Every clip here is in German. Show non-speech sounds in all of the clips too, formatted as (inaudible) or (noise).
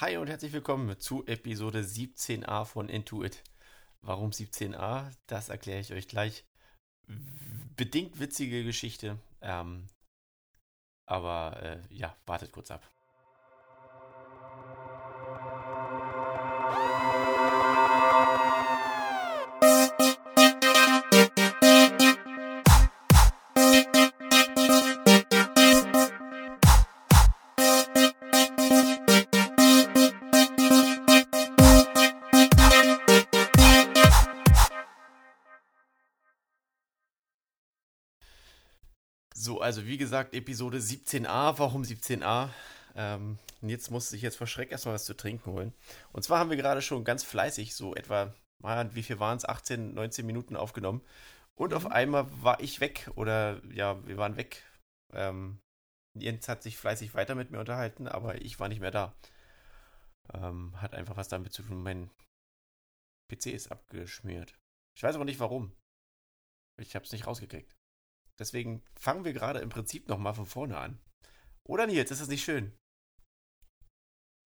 Hi und herzlich willkommen zu Episode 17a von Intuit. Warum 17a? Das erkläre ich euch gleich. Bedingt witzige Geschichte. Ähm, aber äh, ja, wartet kurz ab. Also wie gesagt, Episode 17a. Warum 17a? Ähm, jetzt musste ich jetzt vor Schreck erstmal was zu trinken holen. Und zwar haben wir gerade schon ganz fleißig, so etwa, wie viel waren es? 18, 19 Minuten aufgenommen. Und mhm. auf einmal war ich weg oder ja, wir waren weg. Ähm, Jens hat sich fleißig weiter mit mir unterhalten, aber ich war nicht mehr da. Ähm, hat einfach was damit zu tun, mein PC ist abgeschmiert. Ich weiß aber nicht warum. Ich habe es nicht rausgekriegt. Deswegen fangen wir gerade im Prinzip nochmal von vorne an. Oder Nils, ist das nicht schön?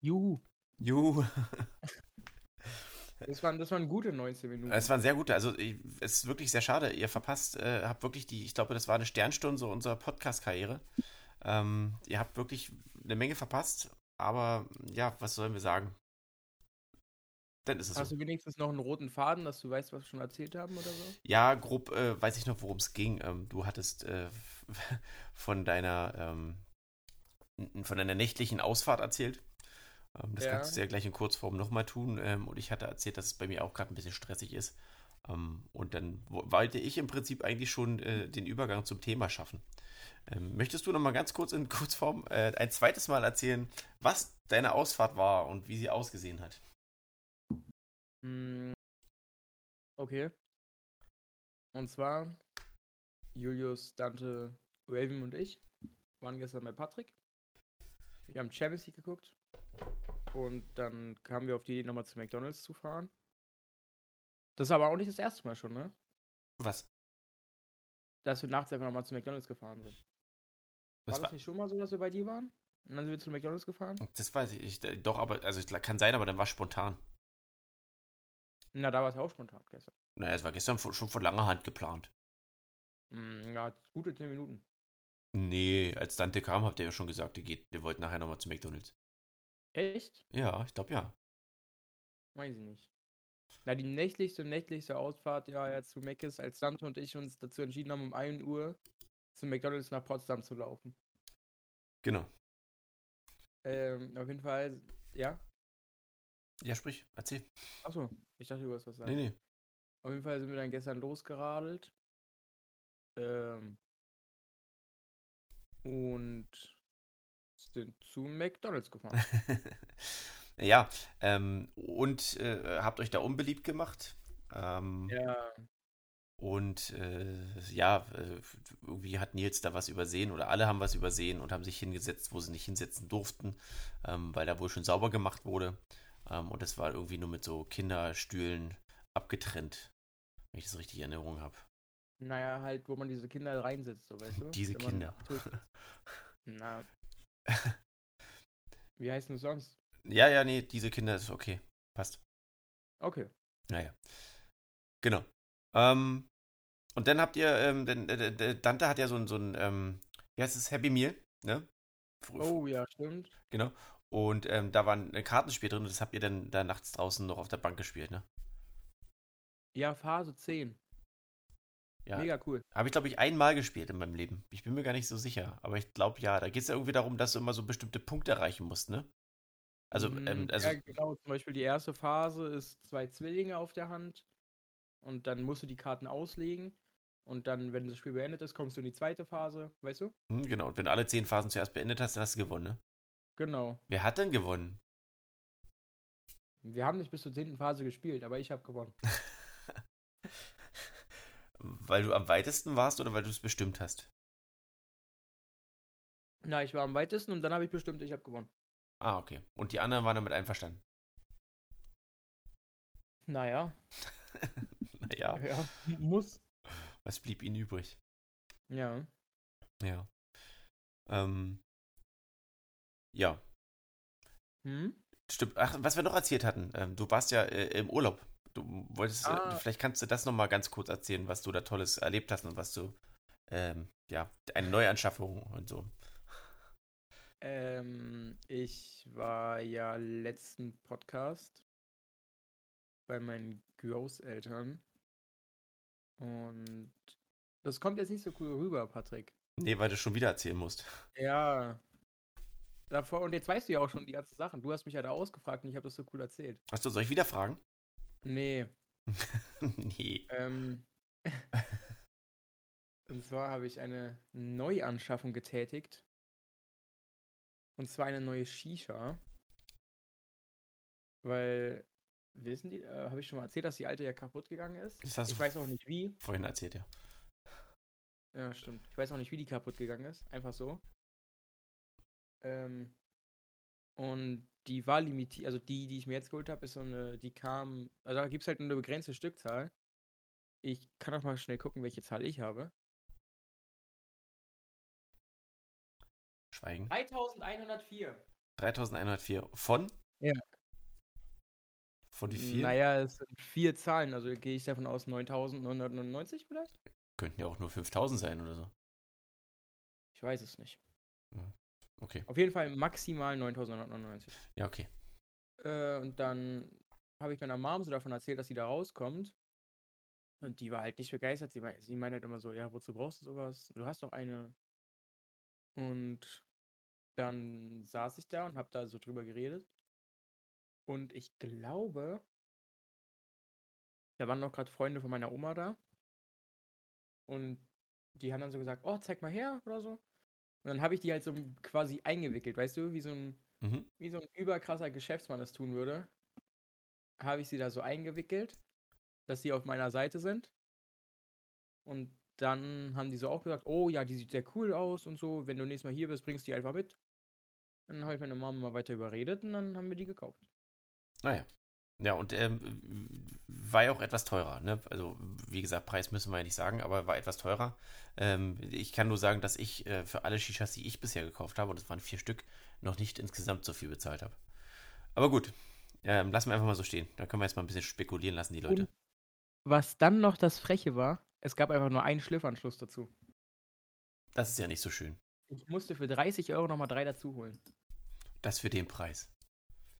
Juhu. Juhu. (laughs) Das waren, das waren gute 19 Minuten. Es waren sehr gute. Also, es ist wirklich sehr schade. Ihr verpasst, äh, habt wirklich die, ich glaube, das war eine Sternstunde so unserer Podcast-Karriere. Ähm, ihr habt wirklich eine Menge verpasst. Aber ja, was sollen wir sagen? Dann ist es Hast so. du wenigstens noch einen roten Faden, dass du weißt, was wir schon erzählt haben oder so? Ja, grob äh, weiß ich noch, worum es ging. Ähm, du hattest äh, (laughs) von deiner ähm, von deiner nächtlichen Ausfahrt erzählt. Ähm, das ja. kannst du ja gleich in Kurzform nochmal tun. Ähm, und ich hatte erzählt, dass es bei mir auch gerade ein bisschen stressig ist. Ähm, und dann wollte ich im Prinzip eigentlich schon äh, den Übergang zum Thema schaffen. Ähm, möchtest du noch mal ganz kurz in Kurzform äh, ein zweites Mal erzählen, was deine Ausfahrt war und wie sie ausgesehen hat? Hm, okay. Und zwar Julius, Dante, Raven und ich waren gestern bei Patrick. Wir haben Champions League geguckt. Und dann kamen wir auf die Idee, nochmal zu McDonalds zu fahren. Das ist aber auch nicht das erste Mal schon, ne? Was? Dass wir nachts einfach nochmal zu McDonalds gefahren sind. War das war... nicht schon mal so, dass wir bei dir waren? Und dann sind wir zu McDonalds gefahren? Das weiß ich. ich doch, aber, also kann sein, aber dann war es spontan. Na, da war es auch spontan gestern. Naja, es war gestern schon von langer Hand geplant. Mm, ja, gute 10 Minuten. Nee, als Dante kam, habt ihr ja schon gesagt, ihr, geht, ihr wollt nachher nochmal zu McDonalds. Echt? Ja, ich glaube ja. Weiß ich nicht. Na, die nächtlichste, nächtlichste Ausfahrt, ja, ja, zu Meckes, als Dante und ich uns dazu entschieden haben, um 1 Uhr zu McDonalds nach Potsdam zu laufen. Genau. Ähm, auf jeden Fall, ja. Ja, sprich, erzähl. Achso, ich dachte, du wolltest was sagen. Nee, nee. Auf jeden Fall sind wir dann gestern losgeradelt. Ähm, und sind zu McDonalds gefahren. (laughs) ja, ähm, und äh, habt euch da unbeliebt gemacht. Ähm, ja. Und äh, ja, äh, irgendwie hat Nils da was übersehen oder alle haben was übersehen und haben sich hingesetzt, wo sie nicht hinsetzen durften, ähm, weil da wohl schon sauber gemacht wurde. Ähm, und das war irgendwie nur mit so Kinderstühlen abgetrennt, wenn ich das richtig in Erinnerung habe. Naja, halt, wo man diese Kinder reinsetzt, so weißt du? Diese Kinder. (laughs) Na. Wie heißt denn sonst? Ja, ja, nee, diese Kinder ist okay. Passt. Okay. Naja. Genau. Ähm, und dann habt ihr, ähm, äh, Dante hat ja so ein, so ein ähm, wie heißt es, Happy Meal, ne? Oh ja, stimmt. Genau. Und ähm, da war ein Kartenspiel drin und das habt ihr dann da nachts draußen noch auf der Bank gespielt, ne? Ja, Phase 10. Ja. Mega cool. Habe ich, glaube ich, einmal gespielt in meinem Leben. Ich bin mir gar nicht so sicher. Aber ich glaube, ja. Da geht es ja irgendwie darum, dass du immer so bestimmte Punkte erreichen musst, ne? Also, mm, ähm, also. Ja, genau. Zum Beispiel die erste Phase ist zwei Zwillinge auf der Hand. Und dann musst du die Karten auslegen. Und dann, wenn das Spiel beendet ist, kommst du in die zweite Phase, weißt du? Hm, genau. Und wenn du alle zehn Phasen zuerst beendet hast, dann hast du gewonnen, ne? Genau. Wer hat denn gewonnen? Wir haben nicht bis zur zehnten Phase gespielt, aber ich habe gewonnen. (laughs) weil du am weitesten warst oder weil du es bestimmt hast? Na, ich war am weitesten und dann habe ich bestimmt, ich habe gewonnen. Ah, okay. Und die anderen waren damit einverstanden? Naja. (laughs) naja. Ja, muss. Was blieb ihnen übrig? Ja. Ja. Ähm, ja. Hm? stimmt. Ach, was wir noch erzählt hatten, ähm, du warst ja äh, im Urlaub. Du wolltest, Ah. äh, vielleicht kannst du das nochmal ganz kurz erzählen, was du da Tolles erlebt hast und was du, ähm, ja, eine Neuanschaffung und so. Ähm, ich war ja letzten Podcast bei meinen Großeltern. Und das kommt jetzt nicht so cool rüber, Patrick. Nee, weil du schon wieder erzählen musst. Ja. Davor, und jetzt weißt du ja auch schon die ganzen Sachen. Du hast mich ja da ausgefragt und ich habe das so cool erzählt. Hast du, soll ich wieder fragen? Nee. (laughs) nee. Ähm, (laughs) und zwar habe ich eine Neuanschaffung getätigt. Und zwar eine neue Shisha. Weil, wissen die, äh, habe ich schon mal erzählt, dass die alte ja kaputt gegangen ist? Das hast ich weiß auch nicht wie. vorhin erzählt, ja. Ja, stimmt. Ich weiß auch nicht, wie die kaputt gegangen ist. Einfach so. Ähm, und die war limitiert, also die, die ich mir jetzt geholt habe, ist so eine, die kam, also da gibt es halt nur eine begrenzte Stückzahl. Ich kann auch mal schnell gucken, welche Zahl ich habe. Schweigen. 3104. 3104. Von? Ja. Von wie viel? Naja, es sind vier Zahlen, also gehe ich davon aus 9999 vielleicht? Könnten ja auch nur 5000 sein oder so. Ich weiß es nicht. Okay. Auf jeden Fall maximal 9999. Ja, okay. Äh, und dann habe ich meiner Mom so davon erzählt, dass sie da rauskommt. Und die war halt nicht begeistert. Sie, mei- sie meinte halt immer so, ja, wozu brauchst du sowas? Du hast doch eine. Und dann saß ich da und habe da so drüber geredet. Und ich glaube, da waren noch gerade Freunde von meiner Oma da. Und die haben dann so gesagt, oh, zeig mal her oder so. Und dann habe ich die halt so quasi eingewickelt, weißt du, wie so ein Mhm. wie so ein überkrasser Geschäftsmann es tun würde, habe ich sie da so eingewickelt, dass sie auf meiner Seite sind. Und dann haben die so auch gesagt, oh ja, die sieht sehr cool aus und so, wenn du nächstes Mal hier bist, bringst du die einfach mit. Dann habe ich meine Mama mal weiter überredet und dann haben wir die gekauft. Naja. Ja, und ähm, war ja auch etwas teurer. Ne? Also, wie gesagt, Preis müssen wir ja nicht sagen, aber war etwas teurer. Ähm, ich kann nur sagen, dass ich äh, für alle Shishas, die ich bisher gekauft habe, und es waren vier Stück, noch nicht insgesamt so viel bezahlt habe. Aber gut, ähm, lassen wir einfach mal so stehen. Da können wir jetzt mal ein bisschen spekulieren lassen, die Leute. Und was dann noch das Freche war, es gab einfach nur einen Schliffanschluss dazu. Das ist ja nicht so schön. Ich musste für 30 Euro nochmal drei dazu holen. Das für den Preis.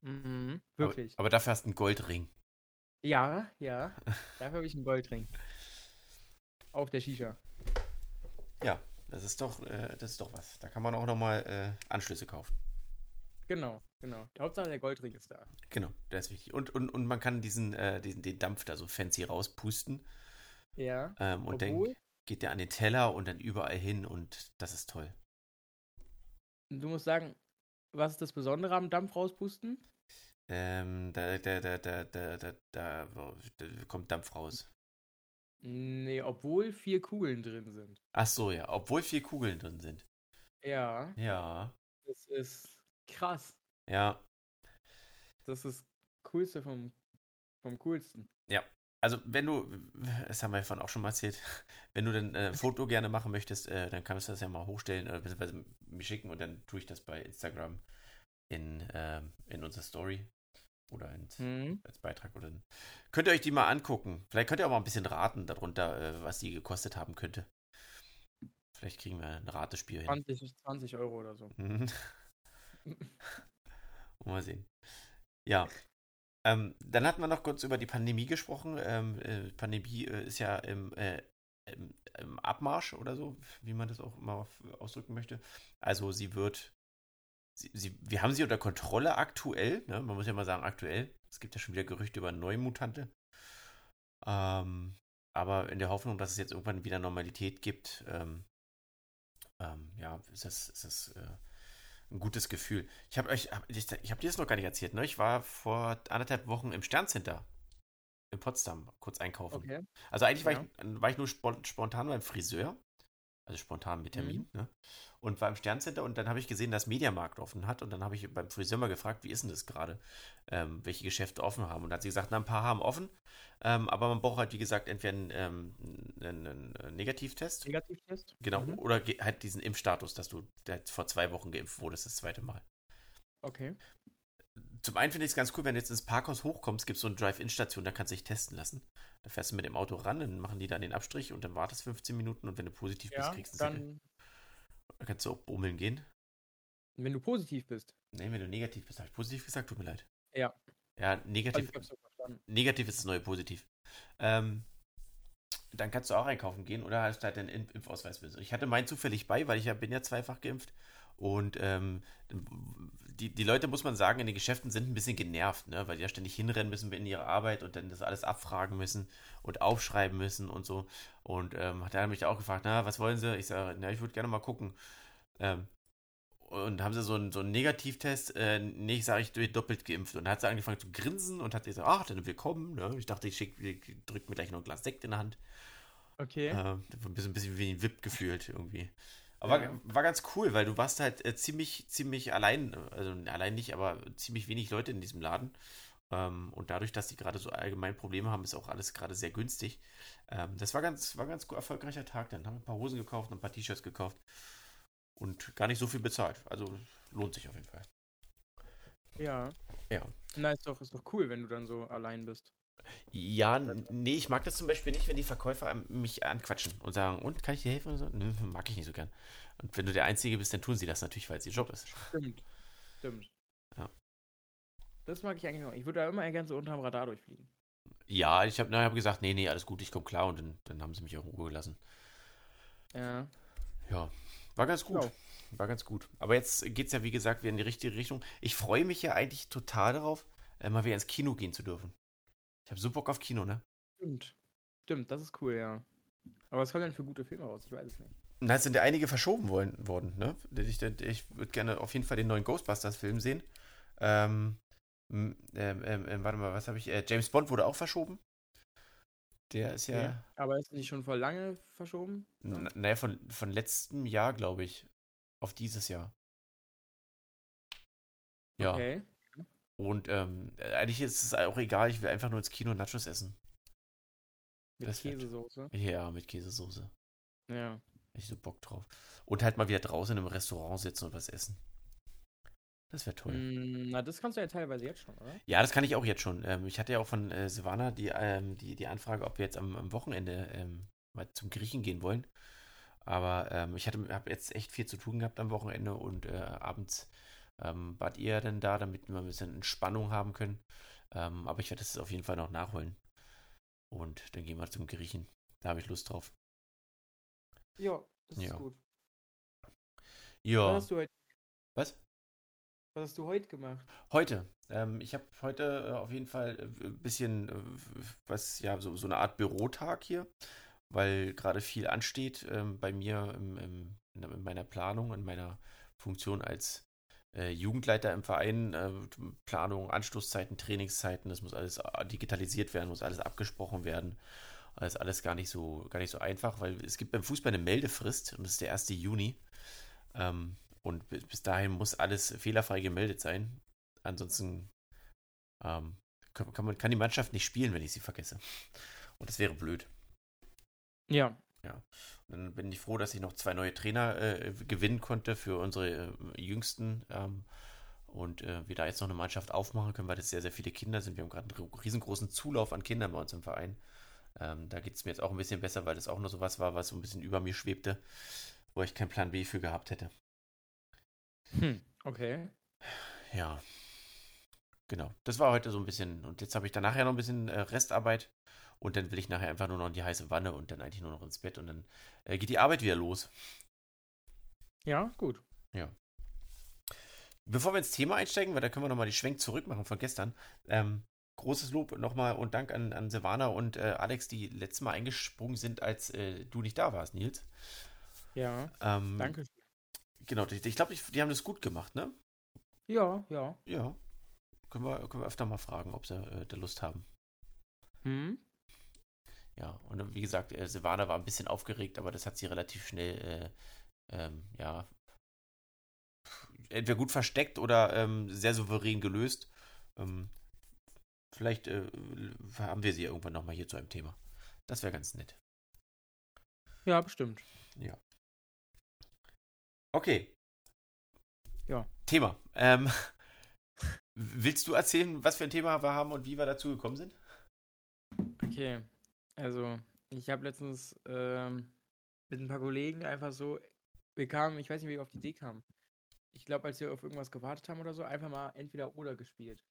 Mhm, wirklich. Aber, aber dafür hast du einen Goldring. Ja, ja. (laughs) Dafür habe ich einen Goldring. Auf der Shisha. Ja, das ist doch, äh, das ist doch was. Da kann man auch nochmal äh, Anschlüsse kaufen. Genau, genau. Die Hauptsache der Goldring ist da. Genau, das ist wichtig. Und, und, und man kann diesen, äh, diesen, den Dampf da so fancy rauspusten. Ja. Ähm, und Obwohl, dann geht der an den Teller und dann überall hin und das ist toll. du musst sagen, was ist das Besondere am Dampf rauspusten? Ähm, da, da, da, da, da, da, da, da kommt Dampf raus. Nee, obwohl vier Kugeln drin sind. Ach so, ja, obwohl vier Kugeln drin sind. Ja, Ja, das ist krass. ja. Das ist coolste vom, vom coolsten. Also, wenn du, das haben wir ja vorhin auch schon mal erzählt, (laughs) wenn du dann äh, ein Foto gerne machen möchtest, äh, dann kannst du das ja mal hochstellen oder beziehungsweise mir schicken und dann tue ich das bei Instagram in, ähm, in unsere Story oder ins, Hm. als Beitrag oder könnt ihr euch die mal angucken. Vielleicht könnt ihr auch mal ein bisschen raten darunter, äh, was die gekostet haben könnte. Vielleicht kriegen wir ein Ratespiel hin. 20, 20 Euro oder so. Mhm. (laughs) mal sehen. Ja. Ähm, dann hatten wir noch kurz über die Pandemie gesprochen. Ähm, äh, Pandemie äh, ist ja im, äh, im, im Abmarsch oder so, wie man das auch immer ausdrücken möchte. Also sie wird, sie, sie, wir haben sie unter Kontrolle aktuell. Ne? Man muss ja mal sagen aktuell. Es gibt ja schon wieder Gerüchte über neue Mutante. Ähm, aber in der Hoffnung, dass es jetzt irgendwann wieder Normalität gibt, ähm, ähm, ja, ist das, ist das äh, ein gutes Gefühl. Ich habe euch, hab, ich, ich habe dir das noch gar nicht erzählt, ne? Ich war vor anderthalb Wochen im Sterncenter in Potsdam kurz einkaufen. Okay. Also eigentlich war, Ja. ich, war ich nur spon- spontan beim Friseur, also spontan mit Termin, ne? Und war im Sterncenter und dann habe ich gesehen, dass Mediamarkt offen hat und dann habe ich beim Friseur mal gefragt, wie ist denn das gerade, ähm, welche Geschäfte offen haben. Und da hat sie gesagt, na, ein paar haben offen, ähm, aber man braucht halt, wie gesagt, entweder einen, ähm, einen, einen Negativtest, Negativtest? genau, Mhm. oder halt diesen Impfstatus, dass du vor zwei Wochen geimpft wurdest, das zweite Mal. Okay. Zum einen finde ich es ganz cool, wenn du jetzt ins Parkhaus hochkommst, gibt es so eine Drive-In-Station, da kannst du dich testen lassen. Da fährst du mit dem Auto ran, dann machen die dann den Abstrich und dann wartest 15 Minuten und wenn du positiv Ja, bist, kriegst du dann, Dann kannst du auch bummeln gehen. wenn du positiv bist. Nee, wenn du negativ bist, habe ich positiv gesagt, tut mir leid. Ja. Ja, Also negativ, ich hab's so verstanden. negativ ist das neue Positiv. Ähm, dann kannst du auch einkaufen gehen oder hast halt deinen Impf- Impfausweis. mit. Ich hatte meinen zufällig bei, weil ich ja bin ja zweifach geimpft. Und ähm, die, die Leute, muss man sagen, in den Geschäften sind ein bisschen genervt, ne? weil die ja ständig hinrennen müssen in ihre Arbeit und dann das alles abfragen müssen und aufschreiben müssen und so. Und ähm, hat er mich auch gefragt, na, was wollen Sie? Ich sage, na, ich würde gerne mal gucken. Ähm, und haben sie so einen, so einen Negativtest? Äh, nee, ich sage, ich bin doppelt geimpft. Und dann hat sie angefangen zu grinsen und hat gesagt, ach, dann willkommen. Ne? Ich dachte, ich schick, drück mir gleich noch ein Glas Sekt in der Hand. Okay. Äh, ein bisschen, ein bisschen wie ein VIP gefühlt irgendwie. Aber Ja. war, war ganz cool, weil du warst halt äh, ziemlich, ziemlich allein, also allein nicht, aber ziemlich wenig Leute in diesem Laden. Ähm, und dadurch, dass die gerade so allgemein Probleme haben, ist auch alles gerade sehr günstig. Ähm, das war ganz, war ganz gut erfolgreicher Tag dann. Haben ein paar Hosen gekauft, ein paar T-Shirts gekauft und gar nicht so viel bezahlt. Also lohnt sich auf jeden Fall. Ja. Ja. Na, ist doch, ist doch cool, wenn du dann so allein bist. Ja, nee, ich mag das zum Beispiel nicht, wenn die Verkäufer mich anquatschen und sagen, und kann ich dir helfen? So? Nö, mag ich nicht so gern. Und wenn du der Einzige bist, dann tun sie das natürlich, weil es ihr Job ist. Stimmt. Stimmt. Ja. Das mag ich eigentlich auch. Ich würde da immer gerne so unterm Radar durchfliegen. Ja, ich habe hab gesagt, nee, nee, alles gut, ich komme klar und dann, dann haben sie mich auch in Ruhe gelassen. Ja. Ja, war ganz gut. Schlau. War ganz gut. Aber jetzt geht es ja, wie gesagt, wieder in die richtige Richtung. Ich freue mich ja eigentlich total darauf, äh, mal wieder ins Kino gehen zu dürfen. Ich habe so Bock auf Kino, ne? Stimmt. Stimmt, das ist cool, ja. Aber was kommen denn für gute Filme raus? Ich weiß es nicht. Und da sind ja einige verschoben wollen, worden, ne? Ich, ich würde gerne auf jeden Fall den neuen Ghostbusters-Film sehen. Ähm, ähm, ähm, ähm, warte mal, was habe ich? Äh, James Bond wurde auch verschoben. Der ist ja, Okay. Aber ist nicht schon vor lange verschoben? naja, von, von letztem Jahr, glaube ich, auf dieses Jahr. Ja. Okay. Und ähm, eigentlich ist es auch egal, ich will einfach nur ins Kino Nachos essen. Mit Das wird- Käsesoße. Ja, mit Käsesoße. Ja. Ich so Bock drauf. Und halt mal wieder draußen im Restaurant sitzen und was essen. Das wäre toll. Mm, Na, das kannst du ja teilweise jetzt schon, oder? Ja, das kann ich auch jetzt schon. Ähm, ich hatte ja auch von äh, Silvana die, ähm, die, die Anfrage, ob wir jetzt am, am Wochenende ähm, mal zum Griechen gehen wollen. Aber ähm, ich habe jetzt echt viel zu tun gehabt am Wochenende und äh, abends ähm, wart ihr dann da, damit wir ein bisschen Entspannung haben können. Ähm, aber ich werde das auf jeden Fall noch nachholen. Und dann gehen wir zum Griechen. Da habe ich Lust drauf. Ja, das Ja. ist gut. Was Ja. hast du heute, Was? was hast du heute gemacht? Heute. Ähm, ich habe heute äh, auf jeden Fall äh, ein bisschen, äh, was, ja, so, so eine Art Bürotag hier, weil gerade viel ansteht ähm, bei mir im, im, in meiner Planung, in meiner Funktion als äh, Jugendleiter im Verein. Äh, Planung, Anstoßzeiten, Trainingszeiten, das muss alles äh, digitalisiert werden, muss alles abgesprochen werden. Das ist alles gar nicht so, gar nicht so einfach, weil es gibt beim Fußball eine Meldefrist und das ist der 1. Juni. Ähm, und bi- bis dahin muss alles fehlerfrei gemeldet sein. Ansonsten ähm, kann, man, kann die Mannschaft nicht spielen, wenn ich sie vergesse. Und das wäre blöd. Ja. Und dann bin ich froh, dass ich noch zwei neue Trainer äh, gewinnen konnte für unsere äh, Jüngsten. Ähm, und äh, wir da jetzt noch eine Mannschaft aufmachen können, weil das sehr, sehr viele Kinder sind. Wir haben gerade einen riesengroßen Zulauf an Kindern bei uns im Verein. Ähm, da geht es mir jetzt auch ein bisschen besser, weil das auch nur so was war, was so ein bisschen über mir schwebte, wo ich keinen Plan B für gehabt hätte. Hm. Okay. Ja. Genau. Das war heute so ein bisschen. Und jetzt habe ich dann nachher noch ein bisschen äh, Restarbeit. Und dann will ich nachher einfach nur noch in die heiße Wanne und dann eigentlich nur noch ins Bett. Und dann äh, geht die Arbeit wieder los. Ja, gut. Bevor wir ins Thema einsteigen, weil da können wir nochmal die Schwenk zurück machen von gestern. Ähm, großes Lob nochmal und Dank an, an Silvana und äh, Alex, die letztes Mal eingesprungen sind, als äh, du nicht da warst, Nils. Ja. Ähm, Danke. Genau, ich, ich glaube, die, die haben das gut gemacht, ne? Ja, ja. Ja. Können wir, können wir öfter mal fragen, ob sie äh, da Lust haben. Hm? Ja, und wie gesagt, äh, Silvana war ein bisschen aufgeregt, aber das hat sie relativ schnell, äh, ähm, ja, entweder gut versteckt oder ähm, sehr souverän gelöst. Ähm, vielleicht äh, haben wir sie ja irgendwann nochmal hier zu einem Thema. Das wäre ganz nett. Ja, bestimmt. Okay. Ja. Thema. Ähm, (laughs) Willst du erzählen, was für ein Thema wir haben und wie wir dazu gekommen sind? Okay, also ich habe letztens ähm, mit ein paar Kollegen einfach so, wir kamen, ich weiß nicht, wie wir auf die Idee kamen. Ich glaube, als wir auf irgendwas gewartet haben oder so, einfach mal entweder oder gespielt.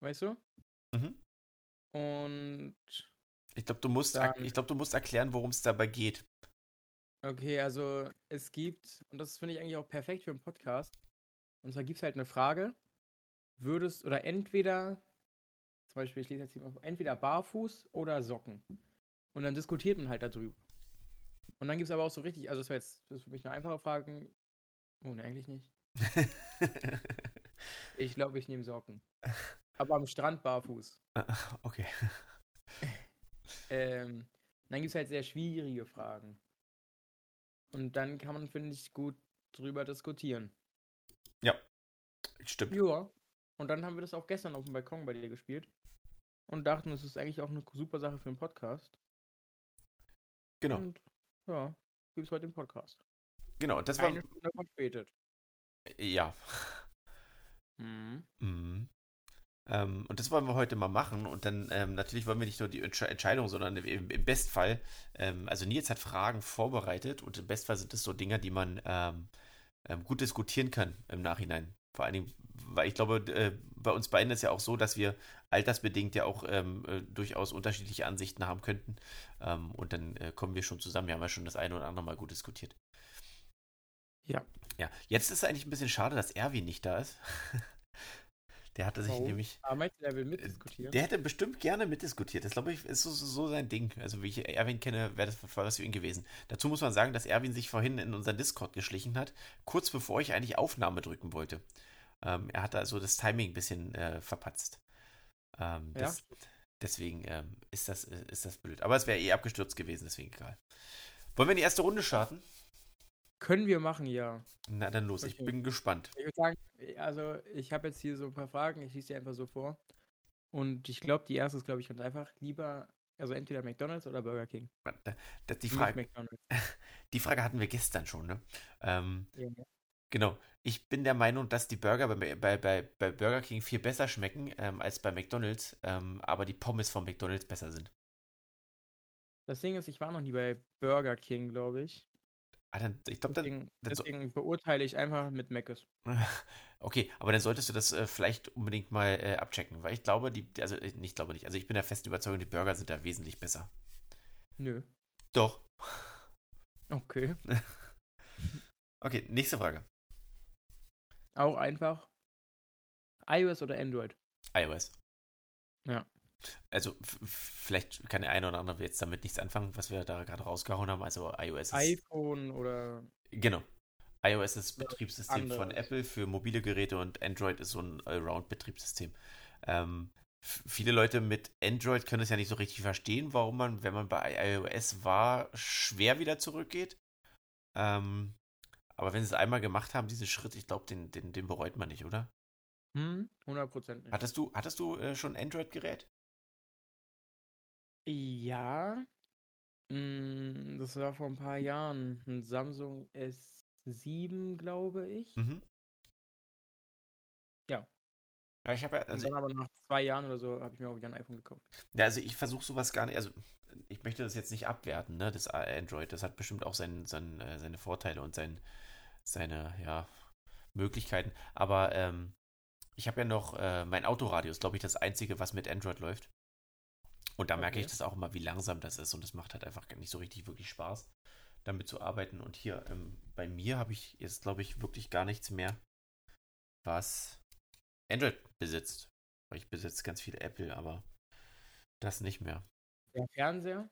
Weißt du? Mhm. Und Ich glaube, du, musst Dann- erk- ich glaub, du musst erklären, worum es dabei geht. okay, also es gibt, und das finde ich eigentlich auch perfekt für einen Podcast, und zwar gibt es halt eine Frage, würdest, oder entweder, zum Beispiel, ich lese jetzt hier entweder barfuß oder Socken. Und dann diskutiert man halt darüber. Und dann gibt es aber auch so richtig, also das wäre jetzt das ist für mich eine einfache Frage. Oh, ne, eigentlich nicht. (laughs) Ich glaube, ich nehme Socken. Aber am Strand barfuß. okay. (laughs) Ähm, dann gibt es halt sehr schwierige Fragen. Und dann kann man, finde ich, gut drüber diskutieren. Stimmt. Ja. Und dann haben wir das auch gestern auf dem Balkon bei dir gespielt. Und dachten, es ist eigentlich auch eine super Sache für einen Podcast. Genau. Und ja, gibt es heute den Podcast. Genau. Das war. Eine Stunde verspätet. Ja. (laughs) Mhm. Mhm. Ähm, und das wollen wir heute mal machen. Und dann ähm, natürlich wollen wir nicht nur die Entsche Entscheidung, sondern im, im Bestfall, ähm, also Nils hat Fragen vorbereitet und im Bestfall sind es so Dinge, die man ähm, ähm, gut diskutieren kann im Nachhinein. Vor allen Dingen, weil ich glaube, äh, bei uns beiden ist ja auch so, dass wir altersbedingt ja auch ähm, äh, durchaus unterschiedliche Ansichten haben könnten. Ähm, und dann äh, kommen wir schon zusammen. Wir haben ja schon das eine oder andere Mal gut diskutiert. Ja. Ja, jetzt ist es eigentlich ein bisschen schade, dass Erwin nicht da ist. (laughs) Der hatte sich Warum? nämlich. Aber meinst du, der will mitdiskutieren? Der hätte bestimmt gerne mitdiskutiert. Das glaube ich, ist so, so, sein Ding. Also, wie ich Erwin kenne, wäre das was für ihn gewesen. Dazu muss man sagen, dass Erwin sich vorhin in unseren Discord geschlichen hat, kurz bevor ich eigentlich Aufnahme drücken wollte. Ähm, er hatte also das Timing ein bisschen äh, verpatzt. Ähm, Ja. das, deswegen ähm, ist, das, ist das blöd. Aber es wäre eh abgestürzt gewesen, deswegen egal. Wollen wir in die erste Runde starten? Können wir machen, ja. Na dann los, ich Okay. bin gespannt. Ich würde sagen, also ich habe jetzt hier so ein paar Fragen, ich lese die einfach so vor. Und ich glaube, die erste ist, glaube ich, ganz einfach. Lieber, also entweder McDonalds oder Burger King. Das, die, Frage, (laughs) die Frage hatten wir gestern schon, ne? Ähm, Ja. Genau. Ich bin der Meinung, dass die Burger bei, bei, bei, bei Burger King viel besser schmecken ähm, als bei McDonald's, ähm, aber die Pommes von McDonald's besser sind. Das Ding ist, ich war noch nie bei Burger King, glaube ich. Ah, dann, ich glaube, dann. Deswegen, dann so- deswegen beurteile ich einfach mit Mc's. (laughs) Okay, aber dann solltest du das äh, vielleicht unbedingt mal äh, abchecken, weil ich glaube, die, also äh, nicht glaube nicht, also ich bin der festen Überzeugung, die Burger sind da wesentlich besser. Nö. Doch. Okay. (laughs) Okay, nächste Frage. Auch einfach. iOS oder Android? iOS. Ja. Also vielleicht kann der eine oder andere jetzt damit nichts anfangen, was wir da gerade rausgehauen haben. Also iOS ist iPhone oder. Genau. iOS ist Betriebssystem von anderes. Apple für mobile Geräte und Android ist so ein Allround-Betriebssystem. Ähm, viele Leute mit Android können es ja nicht so richtig verstehen, warum man, wenn man bei iOS war, schwer wieder zurückgeht. Ähm, aber wenn sie es einmal gemacht haben, diesen Schritt, ich glaube, den, den, den bereut man nicht, oder? Hm? 100% nicht. Hattest du, hattest du äh, schon ein Android-Gerät? Ja. Mm, Das war vor ein paar Jahren. Ein Samsung S7, glaube ich. Mhm. Ja. Ja, ich habe ja, also dann aber nach zwei Jahren oder so habe ich mir auch wieder ein iPhone gekauft. Ja, also ich versuche sowas gar nicht, also ich möchte das jetzt nicht abwerten, ne, das Android, das hat bestimmt auch sein, sein, äh, seine Vorteile und sein, seine, ja, Möglichkeiten, aber ähm, ich habe ja noch, äh, mein Autoradio ist, glaube ich, das einzige, was mit Android läuft. Und da merke ich Okay. das auch immer, wie langsam das ist und das macht halt einfach nicht so richtig wirklich Spaß, damit zu arbeiten. Und hier ähm, bei mir habe ich jetzt, glaube ich, wirklich gar nichts mehr, was Android besitzt. Ich besitze ganz viele Apple, aber das nicht mehr. Der Fernseher?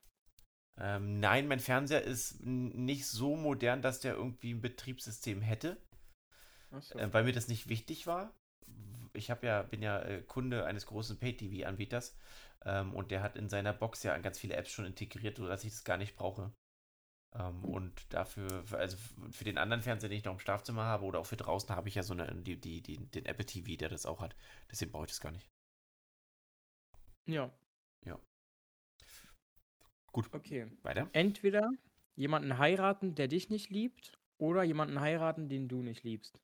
Ähm, nein, mein Fernseher ist nicht so modern, dass der irgendwie ein Betriebssystem hätte, Achso. äh, weil mir das nicht wichtig war. Ich habe ja, bin ja äh, Kunde eines großen Pay-TV-Anbieters ähm, und der hat in seiner Box ja ganz viele Apps schon integriert, sodass ich das gar nicht brauche. Ähm, und dafür, also für den anderen Fernseher, den ich noch im Schlafzimmer habe oder auch für draußen, habe ich ja so eine, die, die, die, den Apple TV, der das auch hat. Deswegen brauche ich das gar nicht. ja. Ja. Gut. Okay. Weiter. Entweder jemanden heiraten, der dich nicht liebt, oder jemanden heiraten, den du nicht liebst.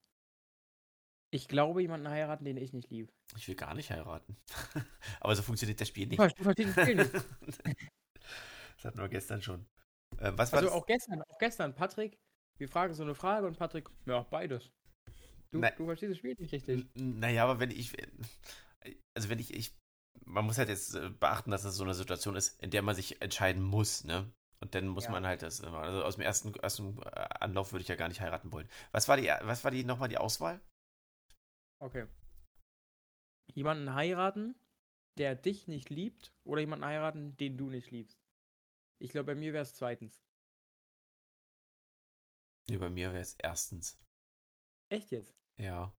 Ich glaube, jemanden heiraten, den ich nicht liebe. Ich will gar nicht heiraten. (laughs) Aber so funktioniert das Spiel nicht. du verstehst das Spiel nicht. (laughs) das hatten wir gestern schon. Äh, was war Also das? auch gestern, auch gestern, Patrick, wir fragen so eine Frage und Patrick, ja, beides. Du, Nein. du verstehst das Spiel nicht richtig. Naja, aber wenn ich, (laughs) also wenn ich, ich, man muss halt jetzt äh, beachten, dass es so eine Situation ist, in der man sich entscheiden muss, ne? Und dann muss Ja. man halt das, also aus dem ersten, ersten äh, Anlauf würde ich ja gar nicht heiraten wollen. Was war die, was war die nochmal die Auswahl? Okay. Jemanden heiraten, der dich nicht liebt, oder jemanden heiraten, den du nicht liebst. Ich glaube, bei mir wäre es zweitens. Nee, bei mir wäre es erstens. Echt jetzt? Ja.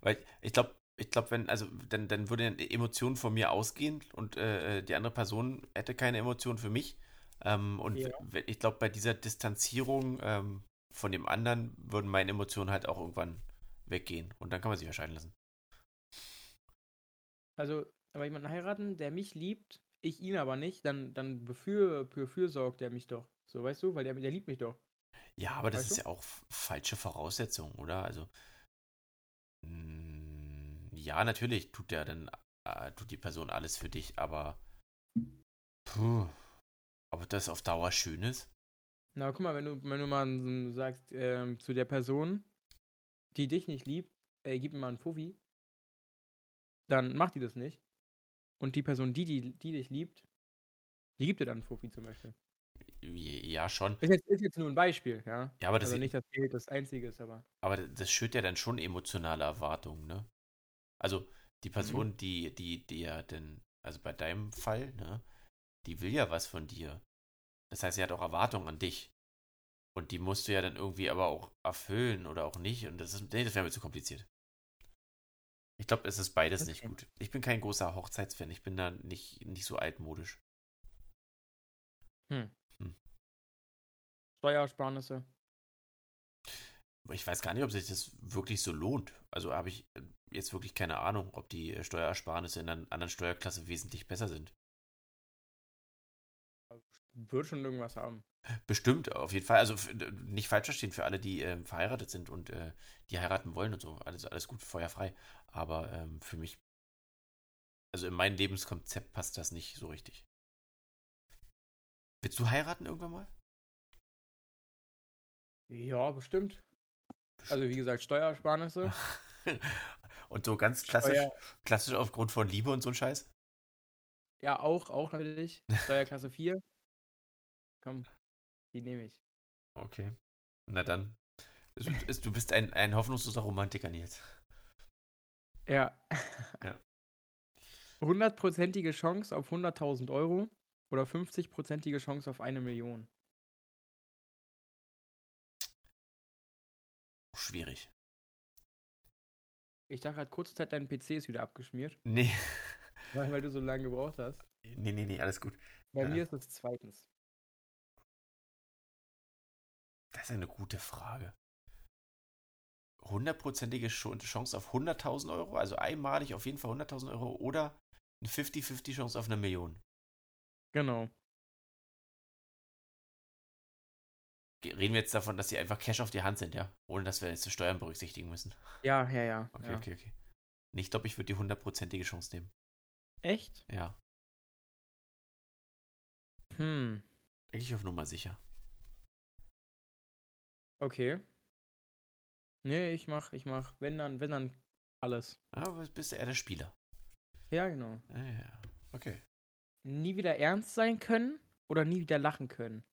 Weil ich glaube, ich glaube, wenn, also dann, dann würde eine Emotion von mir ausgehen und äh, die andere Person hätte keine Emotion für mich. Ähm, und Ja. ich glaube, bei dieser Distanzierung ähm, von dem anderen würden meine Emotionen halt auch irgendwann weggehen. Und dann kann man sich entscheiden lassen. Also, aber jemanden heiraten, der mich liebt, ich ihn aber nicht, dann, dann befür, befürsorgt er mich doch. So, weißt du? Weil der, der liebt mich doch. Ja, aber das Weißt ist du? ja auch falsche Voraussetzung, oder? Also, mh, ja, natürlich tut der dann, äh, tut die Person alles für dich, aber puh, ob das auf Dauer schön ist? Na, guck mal, wenn du, wenn du mal sagst ähm, zu der Person, die dich nicht liebt, ey, gib mir mal einen Fuffi, dann macht die das nicht. Und die Person, die, die, die dich liebt, die gibt dir dann einen Fuffi zum Beispiel. Ja, schon. Ist jetzt, ist jetzt nur ein Beispiel, ja. Ja, aber das, Also nicht, dass Geld das Einzige ist, aber. aber das schürt ja dann schon emotionale Erwartungen, ne? Also, die Person, die, die, die ja denn, also bei deinem Fall, ne, die will ja was von dir. Das heißt, sie hat auch Erwartungen an dich. Und die musst du ja dann irgendwie aber auch erfüllen oder auch nicht. Und das ist, nee, das wäre mir zu kompliziert. Ich glaube, es ist beides nicht Okay. gut. Ich bin kein großer Hochzeitsfan. Ich bin da nicht, nicht so altmodisch. Hm. Hm. Steuersparnisse. Ich weiß gar nicht, ob sich das wirklich so lohnt. Also habe ich jetzt wirklich keine Ahnung, ob die Steuersparnisse in einer anderen Steuerklasse wesentlich besser sind. Wird schon irgendwas haben. Bestimmt, auf jeden Fall. Also nicht falsch verstehen für alle, die ähm, verheiratet sind und äh, die heiraten wollen und so. Alles, alles gut, feuerfrei. Aber ähm, für mich, also in mein Lebenskonzept passt das nicht so richtig. Willst du heiraten irgendwann mal? Ja, bestimmt. Also wie gesagt, Steuersparnisse. (laughs) und so ganz klassisch, Steuer, klassisch aufgrund von Liebe und so ein Scheiß? Ja, auch, auch natürlich. Steuerklasse 4. Komm, die nehme ich. Okay. Na dann. Du, bist ein, ein hoffnungsloser Romantiker, Nils. Ja. Ja. Hundertprozentige Chance auf 100.000 Euro oder 50-prozentige Chance auf eine Million. Schwierig. Ich dachte gerade kurze Zeit, dein PC ist wieder abgeschmiert, Nee. (laughs) weil, weil du so lange gebraucht hast. Nee, nee, nee, alles gut. Bei Ja. mir ist es zweitens. Das ist eine gute Frage. Hundertprozentige Chance auf 100.000 Euro, also einmalig auf jeden Fall 100.000 Euro oder eine 50-50 Chance auf eine Million. Genau. Ge- Reden wir jetzt davon, dass sie einfach Cash auf die Hand sind, ja? Ohne dass wir jetzt die Steuern berücksichtigen müssen. Ja, ja, ja. Okay, ja. okay, okay. Ich glaube, ich würde die hundertprozentige Chance nehmen. Echt? Ja. Hm. Eigentlich auf Nummer sicher. Okay. Nee, ich mach, ich mach, wenn dann, wenn dann alles. Aber bist du eher der Spieler. Ja, genau. Ja, ja, ja. Okay. Nie wieder ernst sein können oder nie wieder lachen können.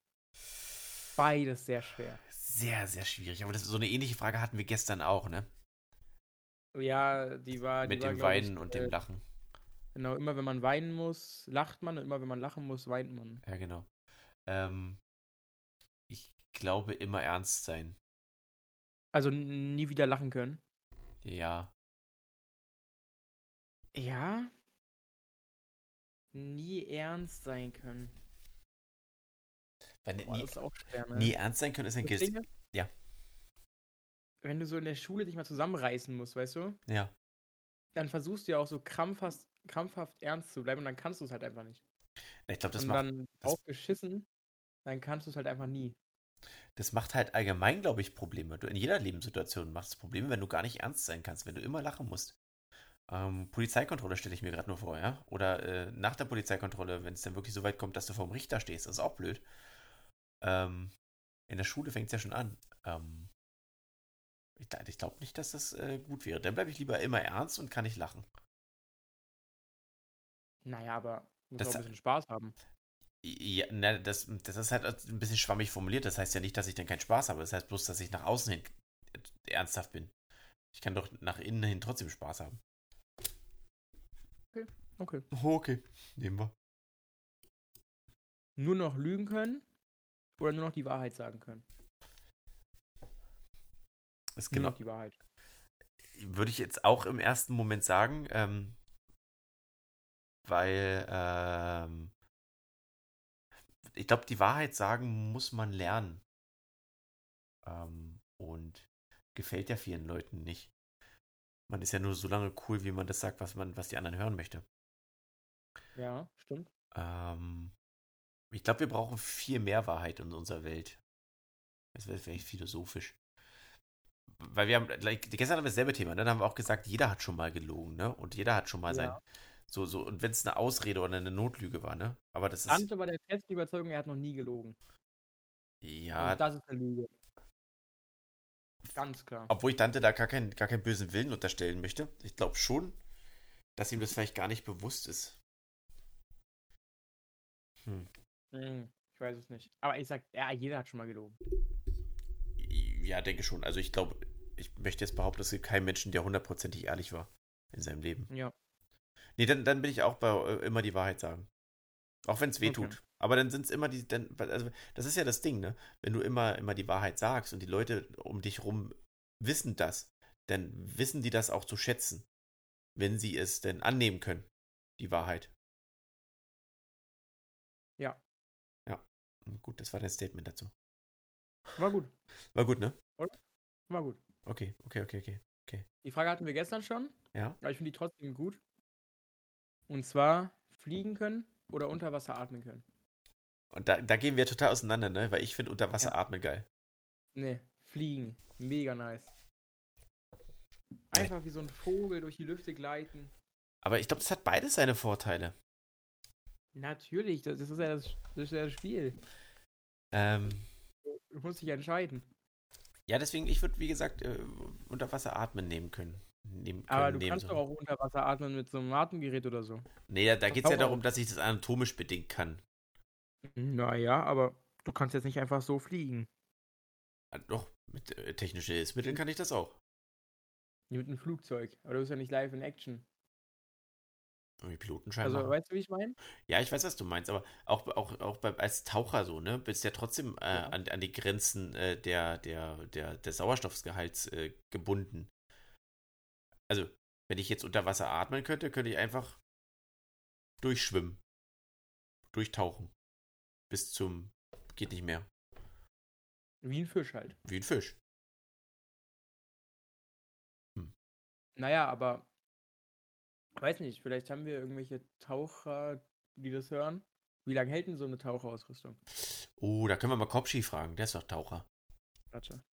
Beides sehr schwer. Sehr, sehr schwierig. Aber das, so eine ähnliche Frage hatten wir gestern auch, ne? Ja, die war. Die Mit war, dem glaub ich, Weinen und äh, dem Lachen. Genau, immer wenn man weinen muss, lacht man und immer wenn man lachen muss, weint man. Ja, genau. Ähm, ich glaube, immer ernst sein. Also nie wieder lachen können. Ja. Ja. Nie ernst sein können. Weil Boah, nie, das ist auch schwer, ne? nie ernst sein können ist ein ist, Ja. Wenn du so in der Schule dich mal zusammenreißen musst, weißt du, Ja. dann versuchst du ja auch so krampfhaft, krampfhaft ernst zu bleiben und dann kannst du es halt einfach nicht. Ich glaube, das und macht. dann das- drauf geschissen, dann kannst du es halt einfach nie. Das macht halt allgemein, glaube ich, Probleme. Du, in jeder Lebenssituation machst du Probleme, wenn du gar nicht ernst sein kannst, wenn du immer lachen musst. Ähm, Polizeikontrolle stelle ich mir gerade nur vor, ja? Oder äh, nach der Polizeikontrolle, wenn es dann wirklich so weit kommt, dass du vorm Richter stehst, das ist auch blöd. Ähm, in der Schule fängt es ja schon an. Ähm, ich, ich glaube nicht, dass das äh, gut wäre. Dann bleibe ich lieber immer ernst und kann nicht lachen. Naja, aber muss Das- auch ein bisschen Spaß haben. Ja, na, das, das ist halt ein bisschen schwammig formuliert. Das heißt ja nicht, dass ich dann keinen Spaß habe. Das heißt bloß, dass ich nach außen hin ernsthaft bin. Ich kann doch nach innen hin trotzdem Spaß haben. Okay. Okay, nehmen wir. Nur noch lügen können oder nur noch die Wahrheit sagen können? Das Nur genau, noch die Wahrheit. würde ich jetzt auch im ersten Moment sagen, ähm, weil ähm, ich glaube, die Wahrheit sagen muss man lernen. Ähm, und gefällt ja vielen Leuten nicht. Man ist ja nur so lange cool, wie man das sagt, was man, was die anderen hören möchte. Ja, stimmt. Ähm, ich glaube, wir brauchen viel mehr Wahrheit in unserer Welt. Das wäre vielleicht philosophisch. Weil wir haben, like, gestern haben wir dasselbe Thema, ne? Dann haben wir auch gesagt, jeder hat schon mal gelogen, ne? Und jeder hat schon mal sein, Ja. So, so, und wenn es eine Ausrede oder eine Notlüge war, ne? Aber das ist, Ante war der festen Überzeugung, er hat noch nie gelogen. ja, Und das ist eine Lüge. Ganz klar. obwohl ich Dante da gar keinen, gar keinen bösen Willen unterstellen möchte. Ich glaube schon, dass ihm das vielleicht gar nicht bewusst ist. Hm. Hm, ich weiß es nicht. Aber ich sag, ja, jeder hat schon mal gelogen. Ja, denke schon. Also ich glaube, ich möchte jetzt behaupten, es gibt keinen Menschen, der hundertprozentig ehrlich war in seinem Leben. Ja. Nee, dann, dann bin ich auch bei äh, immer die Wahrheit sagen. Auch wenn es weh Okay. tut. Aber dann sind es immer die, dann, also das ist ja das Ding, ne? Wenn du immer, immer die Wahrheit sagst und die Leute um dich rum wissen das, dann wissen die das auch zu schätzen. Wenn sie es denn annehmen können, die Wahrheit. Ja. Ja. Gut, das war dein Statement dazu. War gut. War gut, ne? War gut. Okay, okay, okay, okay. Die Frage hatten wir gestern schon, Ja? aber ich finde die trotzdem gut. Und zwar fliegen können oder unter Wasser atmen können. Und da, da gehen wir total auseinander, ne? Weil ich finde unter Wasser Ja. atmen geil. Nee, fliegen. Mega nice. Einfach wie so ein Vogel durch die Lüfte gleiten. Aber ich glaube, das hat beides seine Vorteile. Natürlich, das, das, ist, ja das, das ist ja das Spiel. Ähm, Du musst dich entscheiden. ja, deswegen, ich würde, wie gesagt, äh, unter Wasser atmen nehmen können. Nehmen, Aber können, du nehmen kannst doch auch unter Wasser atmen mit so einem Atemgerät oder so. Nee, da, da geht es ja darum, dass ich das anatomisch bedingt kann. Naja, aber du kannst jetzt nicht einfach so fliegen. Ah, Doch, mit äh, technischen Hilfsmitteln kann ich das auch. Mit einem Flugzeug. Aber du bist ja nicht live in Action. Die Pilotenschein Also, weißt du, wie ich meine? Ja, ich weiß, was du meinst, aber auch, auch, auch bei, als Taucher so, ne, bist ja trotzdem äh, Ja. an, an die Grenzen äh, der, der, der, des Sauerstoffgehalts äh, gebunden. Also, wenn ich jetzt unter Wasser atmen könnte, könnte ich einfach durchschwimmen. Durchtauchen. Bis zum geht nicht mehr. Wie ein Fisch halt. Wie ein Fisch. Naja, aber. Weiß nicht, vielleicht haben wir irgendwelche Taucher, die das hören. Wie lange hält denn so eine Taucherausrüstung? Oh, da können wir mal Kopschi fragen, der ist doch Taucher. Warte.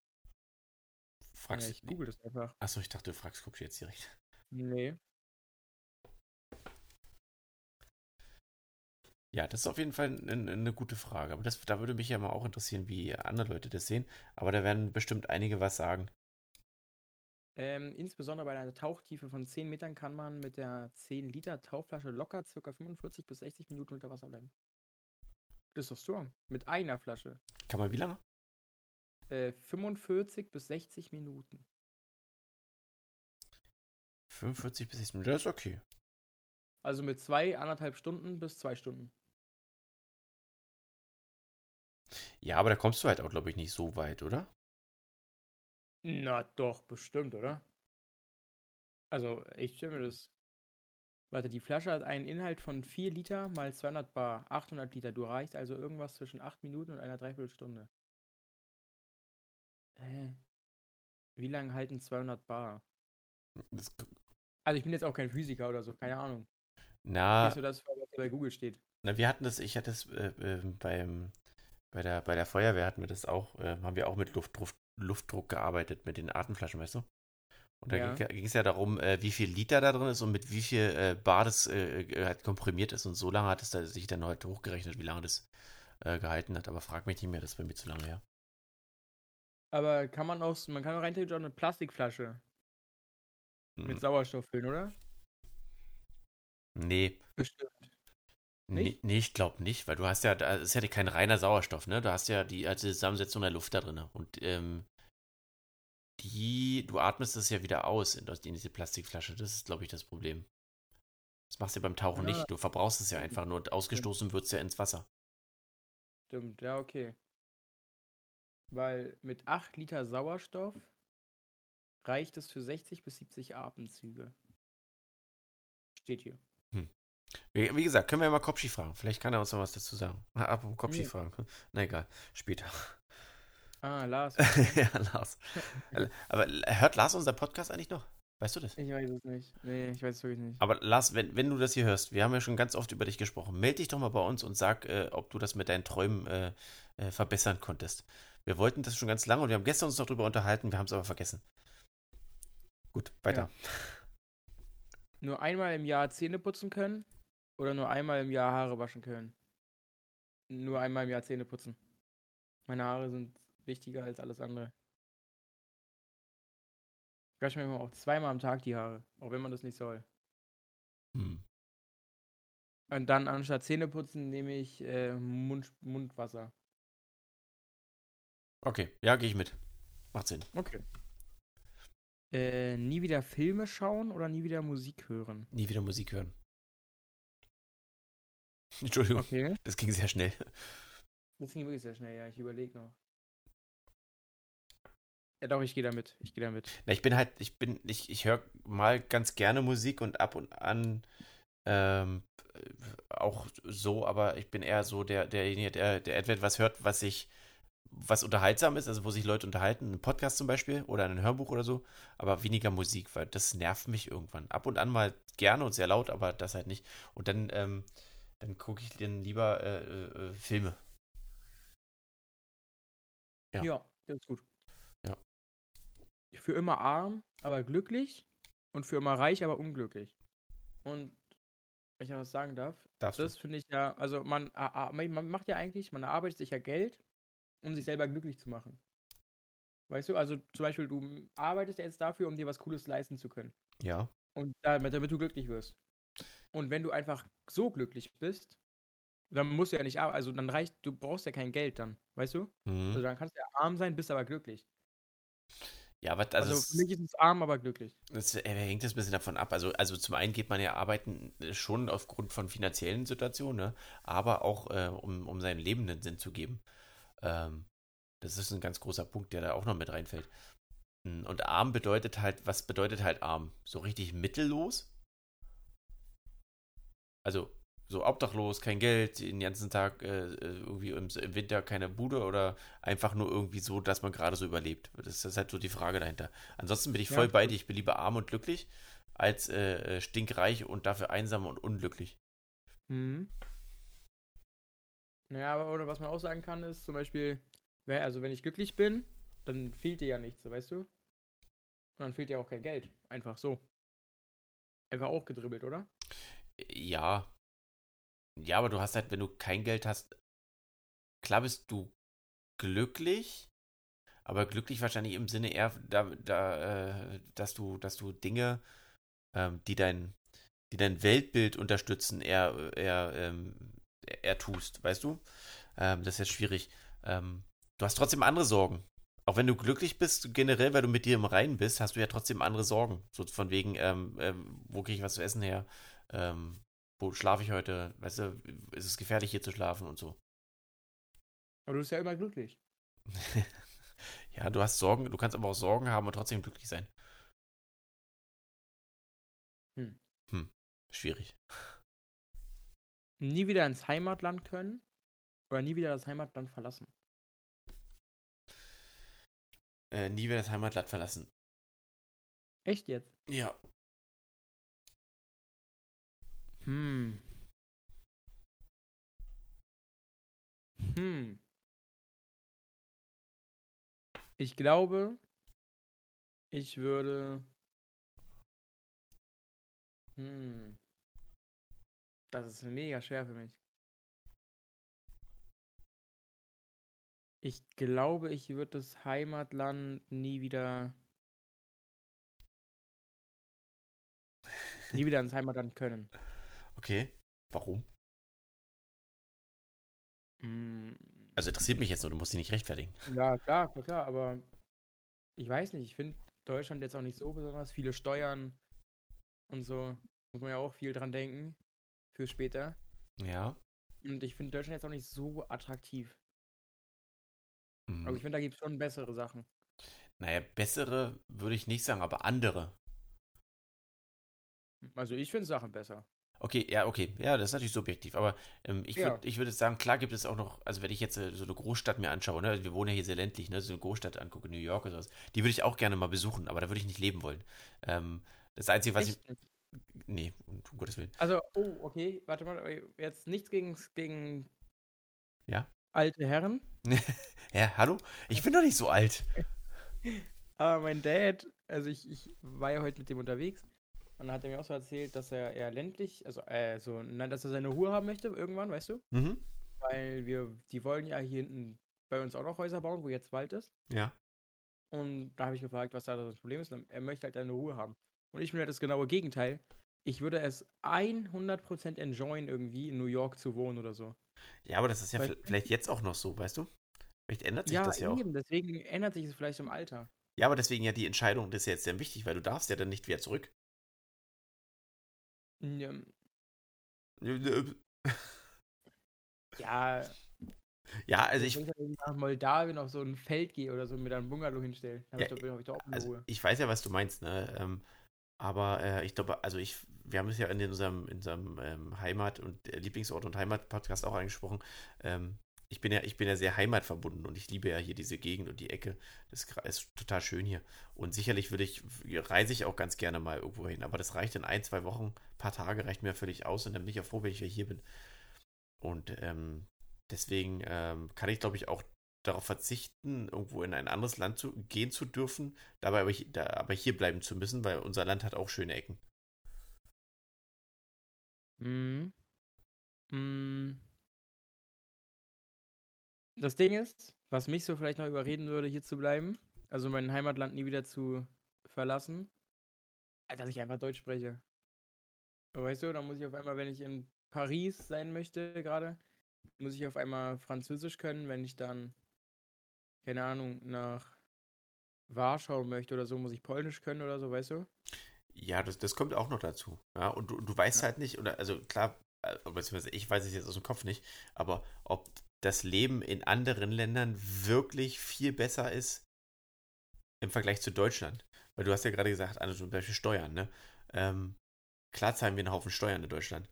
Fragst Ja, ich google das einfach. Achso, ich dachte, du fragst Kopschi jetzt direkt. Nee. Ja, das ist auf jeden Fall eine, eine gute Frage. Aber das, da würde mich ja mal auch interessieren, wie andere Leute das sehen. Aber da werden bestimmt einige was sagen. Ähm, insbesondere bei einer Tauchtiefe von 10 Metern kann man mit der 10 Liter Tauchflasche locker ca. 45 bis 60 Minuten unter Wasser bleiben. Das ist doch strong. Mit einer Flasche. Kann man wie lange? Äh, 45 bis 60 Minuten. 45 bis 60 Minuten, das ist okay. Also mit zwei, anderthalb Stunden bis zwei Stunden. Ja, aber da kommst du halt auch, glaube ich, nicht so weit, oder? Na doch, bestimmt, oder? Also, ich stelle mir das. Warte, die Flasche hat einen Inhalt von 4 Liter mal 200 Bar, 800 Liter. Du reichst also irgendwas zwischen 8 Minuten und einer Dreiviertelstunde. Hä? Wie lange halten 200 Bar? Das, Also, ich bin jetzt auch kein Physiker oder so, keine Ahnung. na, Nicht so das, was bei Google steht. na, wir hatten das, ich hatte es äh, äh, beim, Bei der, bei der Feuerwehr hatten wir das auch, äh, haben wir auch mit Luftdruck, Luftdruck gearbeitet, mit den Atemflaschen, weißt du? Und da Ja. ging es ja darum, äh, wie viel Liter da drin ist und mit wie viel äh, Bar das äh, äh, halt komprimiert ist. Und so lange hat es da sich dann heute hochgerechnet, wie lange das äh, gehalten hat. Aber frag mich nicht mehr, das ist bei mir zu lange her. Aber kann man auch, man kann auch rein theoretisch auch eine Plastikflasche Mhm. mit Sauerstoff füllen, oder? Nee, Bestimmt. nee, Nicht? nee, ich glaube nicht, weil du hast ja, da ist ja kein reiner Sauerstoff, ne? Du hast ja die alte Zusammensetzung der Luft da drin. Und ähm, die, du atmest das ja wieder aus in, das- in diese Plastikflasche. Das ist, glaube ich, das Problem. Das machst du beim Tauchen Ja. nicht. Du verbrauchst es ja einfach nur. und Ausgestoßen wird es ja ins Wasser. Stimmt, ja, okay. Weil mit 8 Liter Sauerstoff reicht es für 60 bis 70 Atemzüge. Steht hier. Wie, wie gesagt, können wir ja mal Kopschi fragen. Vielleicht kann er uns noch was dazu sagen. Ab um Kopschi Nee. fragen. (laughs) Na egal, später. Ah, Lars. (laughs) ja, Lars. Aber hört Lars unser Podcast eigentlich noch? Weißt du das? Ich weiß es nicht. Nee, ich weiß es wirklich nicht. Aber Lars, wenn, wenn du das hier hörst, wir haben ja schon ganz oft über dich gesprochen, melde dich doch mal bei uns und sag, äh, ob du das mit deinen Träumen äh, äh, verbessern konntest. Wir wollten das schon ganz lange und wir haben gestern uns noch drüber unterhalten, wir haben es aber vergessen. Gut, weiter. Nur einmal im Jahr Zähne putzen können oder nur einmal im Jahr Haare waschen können? Nur einmal im Jahr Zähne putzen. Meine Haare sind wichtiger als alles andere. Ich wasche mir immer auch zweimal am Tag die Haare, auch wenn man das nicht soll. Hm. Und dann anstatt Zähneputzen nehme ich äh, Mund, Mundwasser. Okay, ja, gehe ich mit. Macht Sinn. Okay. Äh, nie wieder Filme schauen oder nie wieder Musik hören? Nie wieder Musik hören. (laughs) Entschuldigung, Okay. das ging sehr schnell. Das ging wirklich sehr schnell, ja. Ich überlege noch. Ja, doch, ich gehe damit. Ich gehe damit. Na, ich bin halt, ich bin, ich, ich höre mal ganz gerne Musik und ab und an ähm, auch so, aber ich bin eher so der, derjenige, der, der etwas hört, was sich, was unterhaltsam ist, also wo sich Leute unterhalten, ein Podcast zum Beispiel oder ein Hörbuch oder so, aber weniger Musik, weil das nervt mich irgendwann. Ab und an mal gerne und sehr laut, aber das halt nicht. Und dann, ähm, dann gucke ich dann lieber äh, äh, äh, Filme. Ja. Ja. das ist gut. Ja. Für immer arm, aber glücklich. Und für immer reich, aber unglücklich. Und, wenn ich noch was sagen darf, Darfst das finde ich ja, also man, man macht ja eigentlich, man erarbeitet sich ja Geld, um sich selber glücklich zu machen. Weißt du, also zum Beispiel, du arbeitest jetzt dafür, um dir was Cooles leisten zu können. Ja. Und damit, damit du glücklich wirst. Und wenn du einfach so glücklich bist, dann musst du ja nicht arbeiten. Also dann reicht, du brauchst ja kein Geld dann, weißt du? Mhm. Also dann kannst du ja arm sein, bist aber glücklich. Ja, aber Also, also, für mich ist es arm, aber glücklich. Das äh, hängt das ein bisschen davon ab. Also, also zum einen geht man ja arbeiten äh, schon aufgrund von finanziellen Situationen, ne? aber auch äh, um, um seinem Leben einen Sinn zu geben. Ähm, das ist ein ganz großer Punkt, der da auch noch mit reinfällt. Mm, Und arm bedeutet halt, was bedeutet halt arm? So richtig mittellos? Also so obdachlos, kein Geld, den ganzen Tag äh, irgendwie im, im Winter keine Bude oder einfach nur irgendwie so, dass man gerade so überlebt. Das ist halt so die Frage dahinter. Ansonsten bin ich Ja, voll bei stimmt. dir. Ich bin lieber arm und glücklich als äh, stinkreich und dafür einsam und unglücklich. Mhm. Naja, oder was man auch sagen kann, ist zum Beispiel, also wenn ich glücklich bin, dann fehlt dir ja nichts, weißt du? Und dann fehlt dir auch kein Geld. Einfach so. Einfach auch gedribbelt, oder? Ja. Ja, aber du hast halt, wenn du kein Geld hast, klar bist du glücklich, aber glücklich wahrscheinlich im Sinne eher, da, da, äh, dass du, dass du Dinge, ähm, die dein, die dein Weltbild unterstützen, eher, eher, ähm, eher tust, weißt du? Ähm, das ist jetzt schwierig. Ähm, du hast trotzdem andere Sorgen. Auch wenn du glücklich bist, generell, weil du mit dir im Reinen bist, hast du ja trotzdem andere Sorgen. So von wegen, ähm, ähm, wo kriege ich was zu essen her? Ähm, wo schlafe ich heute? Weißt du, ist es gefährlich hier zu schlafen und so. Aber du bist ja immer glücklich. (laughs) ja, du hast Sorgen, du kannst aber auch Sorgen haben und trotzdem glücklich sein. Hm. Hm, schwierig. Nie wieder ins Heimatland können oder nie wieder das Heimatland verlassen. Äh, nie wieder das Heimatland verlassen. Echt jetzt? Ja. Hm. Hm. Ich glaube, ich würde. Hm. Das ist mega schwer für mich. Ich glaube, ich würde das Heimatland nie wieder. nie wieder ins Heimatland können. (laughs) Okay. Warum? Hm. Also interessiert mich jetzt nur, du musst dich nicht rechtfertigen. Ja, klar, klar, klar, aber ich weiß nicht, ich finde Deutschland jetzt auch nicht so besonders. Viele Steuern und so. Muss man ja auch viel dran denken. Für später. Ja. Und ich finde Deutschland jetzt auch nicht so attraktiv. Hm. Aber ich finde, da gibt es schon bessere Sachen. Naja, bessere würde ich nicht sagen, aber andere. Also ich finde Sachen besser. Okay, ja, okay. Ja, das ist natürlich subjektiv. Aber ähm, ich Ja. würde ich würd sagen, klar gibt es auch noch, also wenn ich jetzt äh, so eine Großstadt mir anschaue, ne, wir wohnen ja hier sehr ländlich, ne, so eine Großstadt angucke, New York oder sowas, die würde ich auch gerne mal besuchen, aber da würde ich nicht leben wollen. Ähm, das Einzige, was Echt? ich. Nee, um, Gottes Willen. Also, oh, okay, warte mal, jetzt nichts gegen, gegen Ja? alte Herren. (laughs) Ja, hallo? Ich bin doch nicht so alt. (laughs) Aber mein Dad, also ich, ich war ja heute mit dem unterwegs und dann hat er mir auch so erzählt, dass er eher ländlich, also äh, so, nein, dass er seine Ruhe haben möchte irgendwann, weißt du? Mhm. Weil wir, die wollen ja hier hinten bei uns auch noch Häuser bauen, wo jetzt Wald ist. Ja. Und da habe ich gefragt, was da das Problem ist. Und er möchte halt eine Ruhe haben. Und ich bin halt das genaue Gegenteil. Ich würde es 100% enjoyen, irgendwie in New York zu wohnen oder so. Ja, aber das ist ja Weil- vi- vielleicht jetzt auch noch so, weißt du? Vielleicht ändert sich Ja, das ja auch. eben. Deswegen ändert sich es vielleicht im Alter. Ja, aber deswegen ja die Entscheidung, das ist ja jetzt sehr wichtig, weil du darfst ja dann nicht wieder zurück. Ähm, (laughs) Ja, Ja, also ich wenn ich nach Moldawien auf so ein Feld gehe oder so und mir dann ein Bungalow hinstelle, dann Ja, habe ich, doch- hab ich doch auch eine also Ruhe. ich weiß ja, was du meinst, ne? Ähm, aber äh, ich glaube, also ich, wir haben es ja in unserem, in unserem ähm, Heimat- und äh, Lieblingsort und Heimat-Podcast auch angesprochen. Ähm, ich bin ja, ich bin ja sehr heimatverbunden und ich liebe ja hier diese Gegend und die Ecke. Das ist total schön hier. Und sicherlich würde ich, reise ich auch ganz gerne mal irgendwo hin, aber das reicht in ein, zwei Wochen, paar Tage reicht mir völlig aus und dann bin ich auch froh, wenn ich hier bin. Und ähm, deswegen ähm, kann ich, glaube ich, auch darauf verzichten, irgendwo in ein anderes Land zu gehen zu dürfen, dabei aber, da, aber hier bleiben zu müssen, weil unser Land hat auch schöne Ecken. Mhm. Mhm. Das Ding ist, was mich so vielleicht noch überreden würde, hier zu bleiben, also mein Heimatland nie wieder zu verlassen, dass ich einfach Deutsch spreche. Weißt du, dann muss ich auf einmal, wenn ich in Paris sein möchte gerade, muss ich auf einmal Französisch können, wenn ich dann, keine Ahnung, nach Warschau möchte oder so, muss ich Polnisch können oder so, weißt du? Ja, das, das kommt auch noch dazu. Ja, und du, du weißt Ja. halt nicht, oder also klar, äh, beziehungsweise ich weiß es jetzt aus dem Kopf nicht, aber ob das Leben in anderen Ländern wirklich viel besser ist im Vergleich zu Deutschland. Weil du hast ja gerade gesagt, also zum Beispiel Steuern, ne? Ähm, klar zahlen wir einen Haufen Steuern in Deutschland.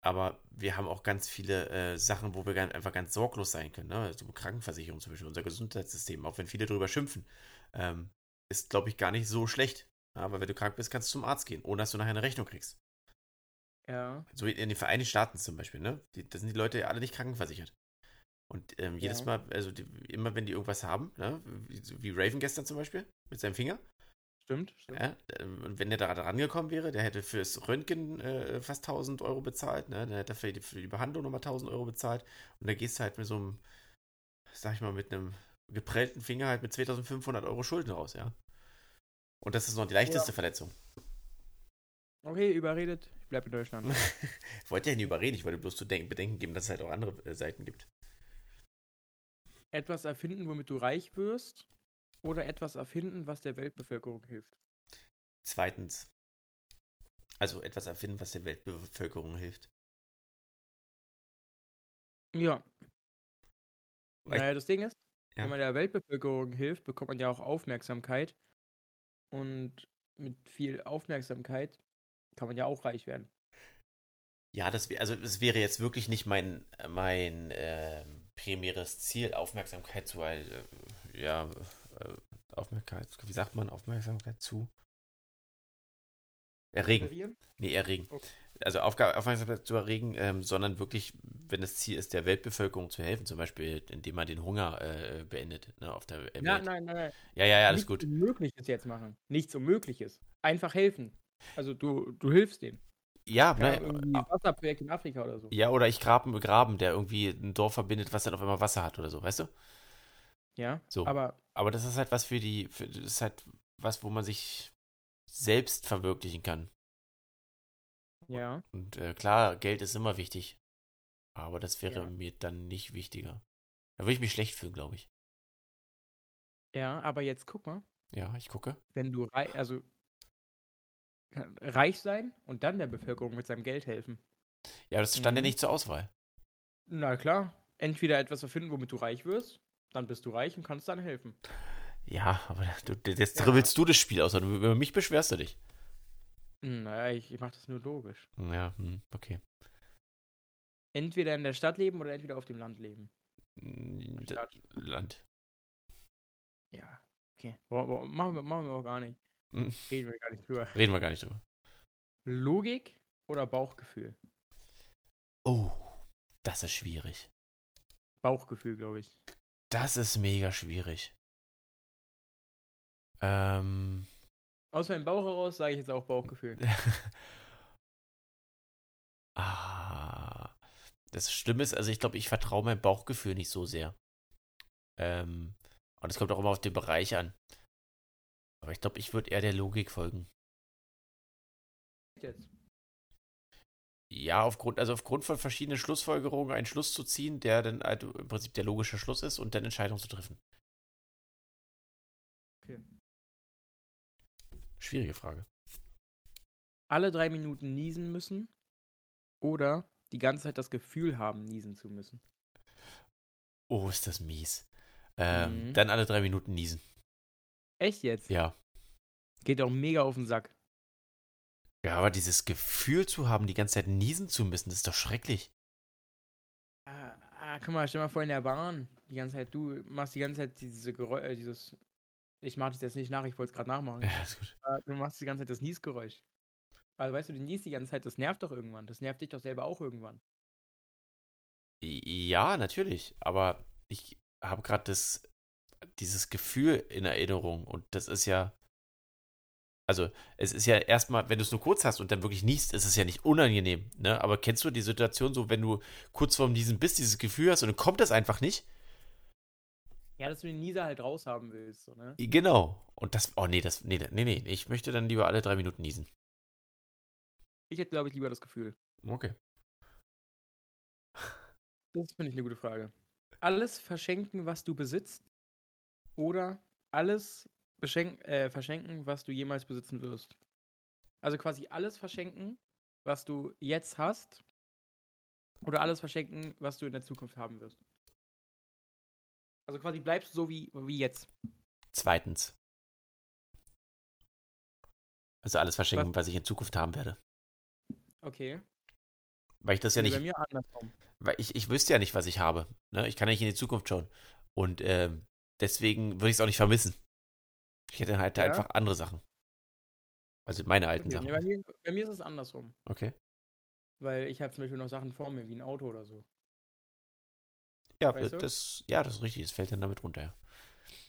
Aber wir haben auch ganz viele äh, Sachen, wo wir ganz, einfach ganz sorglos sein können. Ne? Also Krankenversicherung zum Beispiel, unser Gesundheitssystem, auch wenn viele darüber schimpfen, ähm, ist, glaube ich, gar nicht so schlecht. Aber wenn du krank bist, kannst du zum Arzt gehen, ohne dass du nachher eine Rechnung kriegst. Ja. So wie in den Vereinigten Staaten zum Beispiel, ne? Die, da sind die Leute alle nicht krankenversichert. Und ähm, jedes Ja. Mal, also die, immer wenn die irgendwas haben, ne? Wie, wie Raven gestern zum Beispiel, mit seinem Finger, Stimmt, stimmt. ja? Und wenn der da rangekommen wäre, der hätte fürs Röntgen äh, fast 1000 Euro bezahlt, ne? Der hätte für die, für die Behandlung nochmal 1000 Euro bezahlt. Und da gehst du halt mit so einem, sag ich mal, mit einem geprellten Finger halt mit 2500 Euro Schulden raus, ja? Und das ist noch die leichteste Verletzung. Okay, überredet. Ich bleibe in Deutschland. (laughs) Ich wollte ja nicht überreden, ich wollte bloß zu denken, bedenken geben, dass es halt auch andere äh, Seiten gibt. etwas erfinden, womit du reich wirst, oder etwas erfinden, was der Weltbevölkerung hilft. Zweitens, also etwas erfinden, was der Weltbevölkerung hilft. Ja. Weil- Naja, das Ding ist, Ja. wenn man der Weltbevölkerung hilft, bekommt man ja auch Aufmerksamkeit. Und mit viel Aufmerksamkeit kann man ja auch reich werden. Ja, das also es wäre jetzt wirklich nicht mein, mein ähm, primäres Ziel, Aufmerksamkeit zu, äh, ja, äh, Aufmerksamkeit, wie sagt man, Aufmerksamkeit zu? Erregen. Nee, erregen. Okay. Also Aufgabe, Aufmerksamkeit zu erregen, ähm, sondern wirklich wenn das Ziel ist, der Weltbevölkerung zu helfen, zum Beispiel, indem man den Hunger äh, beendet ne, auf der Welt. Nein, nein, nein, nein. Ja, ja, ja, alles Nichts gut. Unmögliches jetzt machen. Nichts Unmögliches. Einfach helfen. Also du, du hilfst denen. Ja, Ja, ne, Wasserprojekt in Afrika oder so. ja, oder ich grabe einen Graben, der irgendwie ein Dorf verbindet, was dann auf einmal Wasser hat oder so, weißt du? Ja. So. Aber Aber das ist halt was für die, für, das ist halt was, wo man sich selbst verwirklichen kann. ja. Und äh, klar, Geld ist immer wichtig. Aber das wäre Ja. mir dann nicht wichtiger. Da würde ich mich schlecht fühlen, glaube ich. Ja, aber jetzt guck mal, Ja, ich gucke. wenn du reich, also reich sein und dann der Bevölkerung mit seinem Geld helfen. Ja, das stand ja Mhm. nicht zur Auswahl. Na klar, entweder etwas erfinden, womit du reich wirst, dann bist du reich und kannst dann helfen. Ja, aber du, jetzt Ja. dribbelst du das Spiel aus. und Über mich beschwerst du dich. Hm, Naja, ich, ich mach das nur logisch. Ja, hm, okay. Entweder in der Stadt leben oder entweder auf dem Land leben. Stadt. Land. Ja, okay. Machen, wir, machen wir auch gar nicht. Hm, Reden wir gar nicht drüber. Reden wir gar nicht drüber. Logik oder Bauchgefühl? Oh, das ist schwierig. Bauchgefühl, glaube ich. Das ist mega schwierig. Ähm. Aus meinem Bauch heraus sage ich jetzt auch Bauchgefühl. (laughs) ah. Das Schlimme ist, also ich glaube, ich vertraue meinem Bauchgefühl nicht so sehr. Ähm. Und es kommt auch immer auf den Bereich an. Aber ich glaube, ich würde eher der Logik folgen. Jetzt. Ja, aufgrund, also aufgrund von verschiedenen Schlussfolgerungen einen Schluss zu ziehen, der dann halt im Prinzip der logische Schluss ist und dann Entscheidungen zu treffen. Okay. Schwierige Frage. Alle drei Minuten niesen müssen oder die ganze Zeit das Gefühl haben, niesen zu müssen. Oh, ist das mies. Ähm, Mhm. Dann alle drei Minuten niesen. Echt jetzt? Ja. Geht auch mega auf den Sack. Ja, aber dieses Gefühl zu haben, die ganze Zeit niesen zu müssen, das ist doch schrecklich. Ah, ah, guck mal, stell mal vor in der Bahn. Die ganze Zeit, du machst die ganze Zeit diese Geräusche, äh, dieses. Ich mach das jetzt nicht nach, ich wollte es gerade nachmachen. (laughs) Ja, ist gut. Ah, Du machst die ganze Zeit das Niesgeräusch. Also weißt du, du niest die ganze Zeit, das nervt doch irgendwann. Das nervt dich doch selber auch irgendwann. Ja, natürlich. Aber ich habe gerade das, dieses Gefühl in Erinnerung und das ist ja. Also, es ist ja erstmal, wenn du es nur kurz hast und dann wirklich niest, ist es ja nicht unangenehm, ne? Aber kennst du die Situation so, wenn du kurz vorm Niesen bist, dieses Gefühl hast und dann kommt das einfach nicht? Ja, dass du den Nieser halt raushaben willst, so, ne? Genau. Und das, oh nee, das, nee, nee, nee, ich möchte dann lieber alle drei Minuten niesen. Ich hätte, glaube ich, lieber das Gefühl. Okay. Das finde ich eine gute Frage. Alles verschenken, was du besitzt, oder alles äh, verschenken, was du jemals besitzen wirst. Also quasi alles verschenken, was du jetzt hast, oder alles verschenken, was du in der Zukunft haben wirst. Also quasi bleibst du so wie, wie jetzt. Zweitens. Also alles verschenken, was ich in Zukunft haben werde. Okay. Weil ich das ja Nee, nicht, Bei mir andersrum. weil ich, ich wüsste ja nicht, was ich habe. Ne? Ich kann ja nicht in die Zukunft schauen. Und ähm, deswegen würde ich es auch nicht vermissen. Ich hätte halt Ja? einfach andere Sachen. Also meine alten Okay, nee, bei, Sachen. mir, bei mir ist es andersrum. Okay. Weil ich habe zum Beispiel noch Sachen vor mir, wie ein Auto oder so. Ja, Weißt du? das, ja, das ist richtig. Das fällt dann damit runter. ja.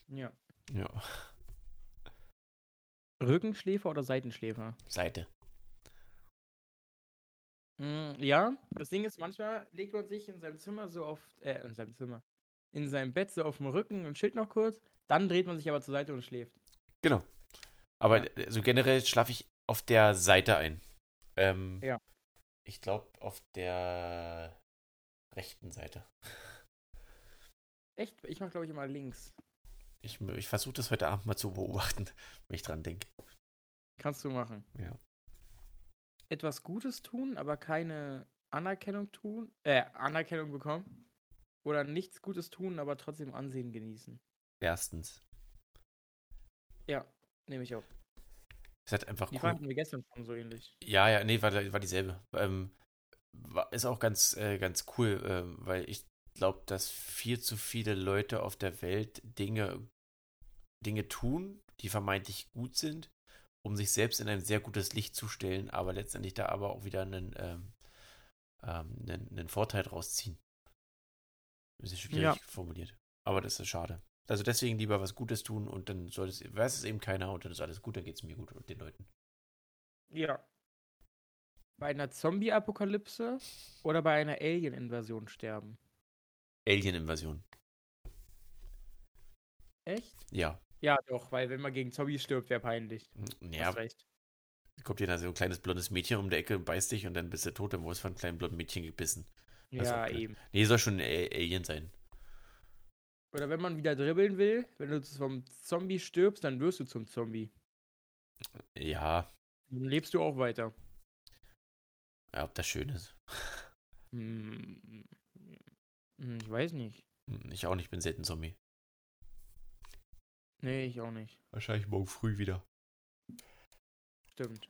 Ja. Ja. Rückenschläfer oder Seitenschläfer? Seite. Mm, ja, das Ding ist, manchmal legt man sich in seinem Zimmer so auf, äh, in seinem Zimmer, in seinem Bett so auf dem Rücken und chillt noch kurz, dann dreht man sich aber zur Seite und schläft. Genau. Aber Ja. also generell schlafe ich auf der Seite ein. Ähm, Ja. Ich glaube auf der rechten Seite. Echt? Ich mach, glaube ich, immer links. Ich, ich versuche das heute Abend mal zu beobachten, (laughs) wenn ich dran denke. Kannst du machen. Ja. Etwas Gutes tun, aber keine Anerkennung tun, äh, Anerkennung bekommen. Oder nichts Gutes tun, aber trotzdem Ansehen genießen. Erstens. Ja, nehme ich auch. Es hat einfach Die cool. Hatten wir gestern schon so ähnlich. Ja, ja, nee, war, war dieselbe. Ähm, war, ist auch ganz, äh, ganz cool, ähm, weil ich glaube, dass viel zu viele Leute auf der Welt Dinge, Dinge tun, die vermeintlich gut sind, um sich selbst in ein sehr gutes Licht zu stellen, aber letztendlich da aber auch wieder einen, ähm, ähm, einen, einen Vorteil draus ziehen. Das ist schwierig Ja. formuliert. Aber das ist schade. Also deswegen lieber was Gutes tun und dann soll es, weiß es eben keiner und dann ist alles gut, dann geht es mir gut und den Leuten. Ja. Bei einer Zombie-Apokalypse oder bei einer Alien-Invasion sterben? Alien-Invasion. Echt? Ja. Ja, doch, weil wenn man gegen Zombies stirbt, wäre peinlich. Ja, Hast recht. kommt dir da so ein kleines blondes Mädchen um die Ecke und beißt dich und dann bist du tot, dann wurdest du von einem kleinen blonden Mädchen gebissen. Das Ja, blöd. eben. Nee, soll schon ein Alien sein. Oder wenn man wieder dribbeln will, wenn du vom Zombie stirbst, dann wirst du zum Zombie. Ja, Dann lebst du auch weiter. ja, ob das schön ist. Hm, hm, ich weiß nicht. Hm, Ich auch nicht, bin selten Zombie. Nee, ich auch nicht. Wahrscheinlich morgen früh wieder. Stimmt.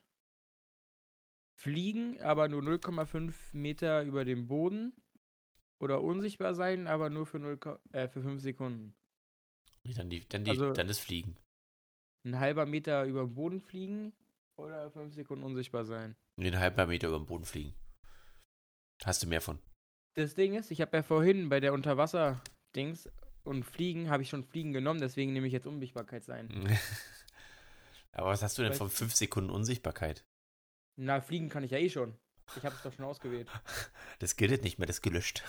Fliegen, aber nur 0,5 Meter über dem Boden. Oder unsichtbar sein, aber nur für, 0, Ko- äh, für 5 Sekunden. Dann, die, dann, die, Also- dann das Fliegen. Ein halber Meter über dem Boden fliegen oder 5 Sekunden unsichtbar sein. Nee, einen halben Meter über den Boden fliegen. Hast du mehr von. Das Ding ist, ich habe ja vorhin bei der Unterwasser-Dings und Fliegen habe ich schon Fliegen genommen, deswegen nehme ich jetzt Unsichtbarkeit sein. (laughs) Aber was hast du denn von 5 Sekunden Unsichtbarkeit? Na, Fliegen kann ich ja eh schon. Ich habe es doch schon ausgewählt. Das gilt nicht mehr, das gelöscht.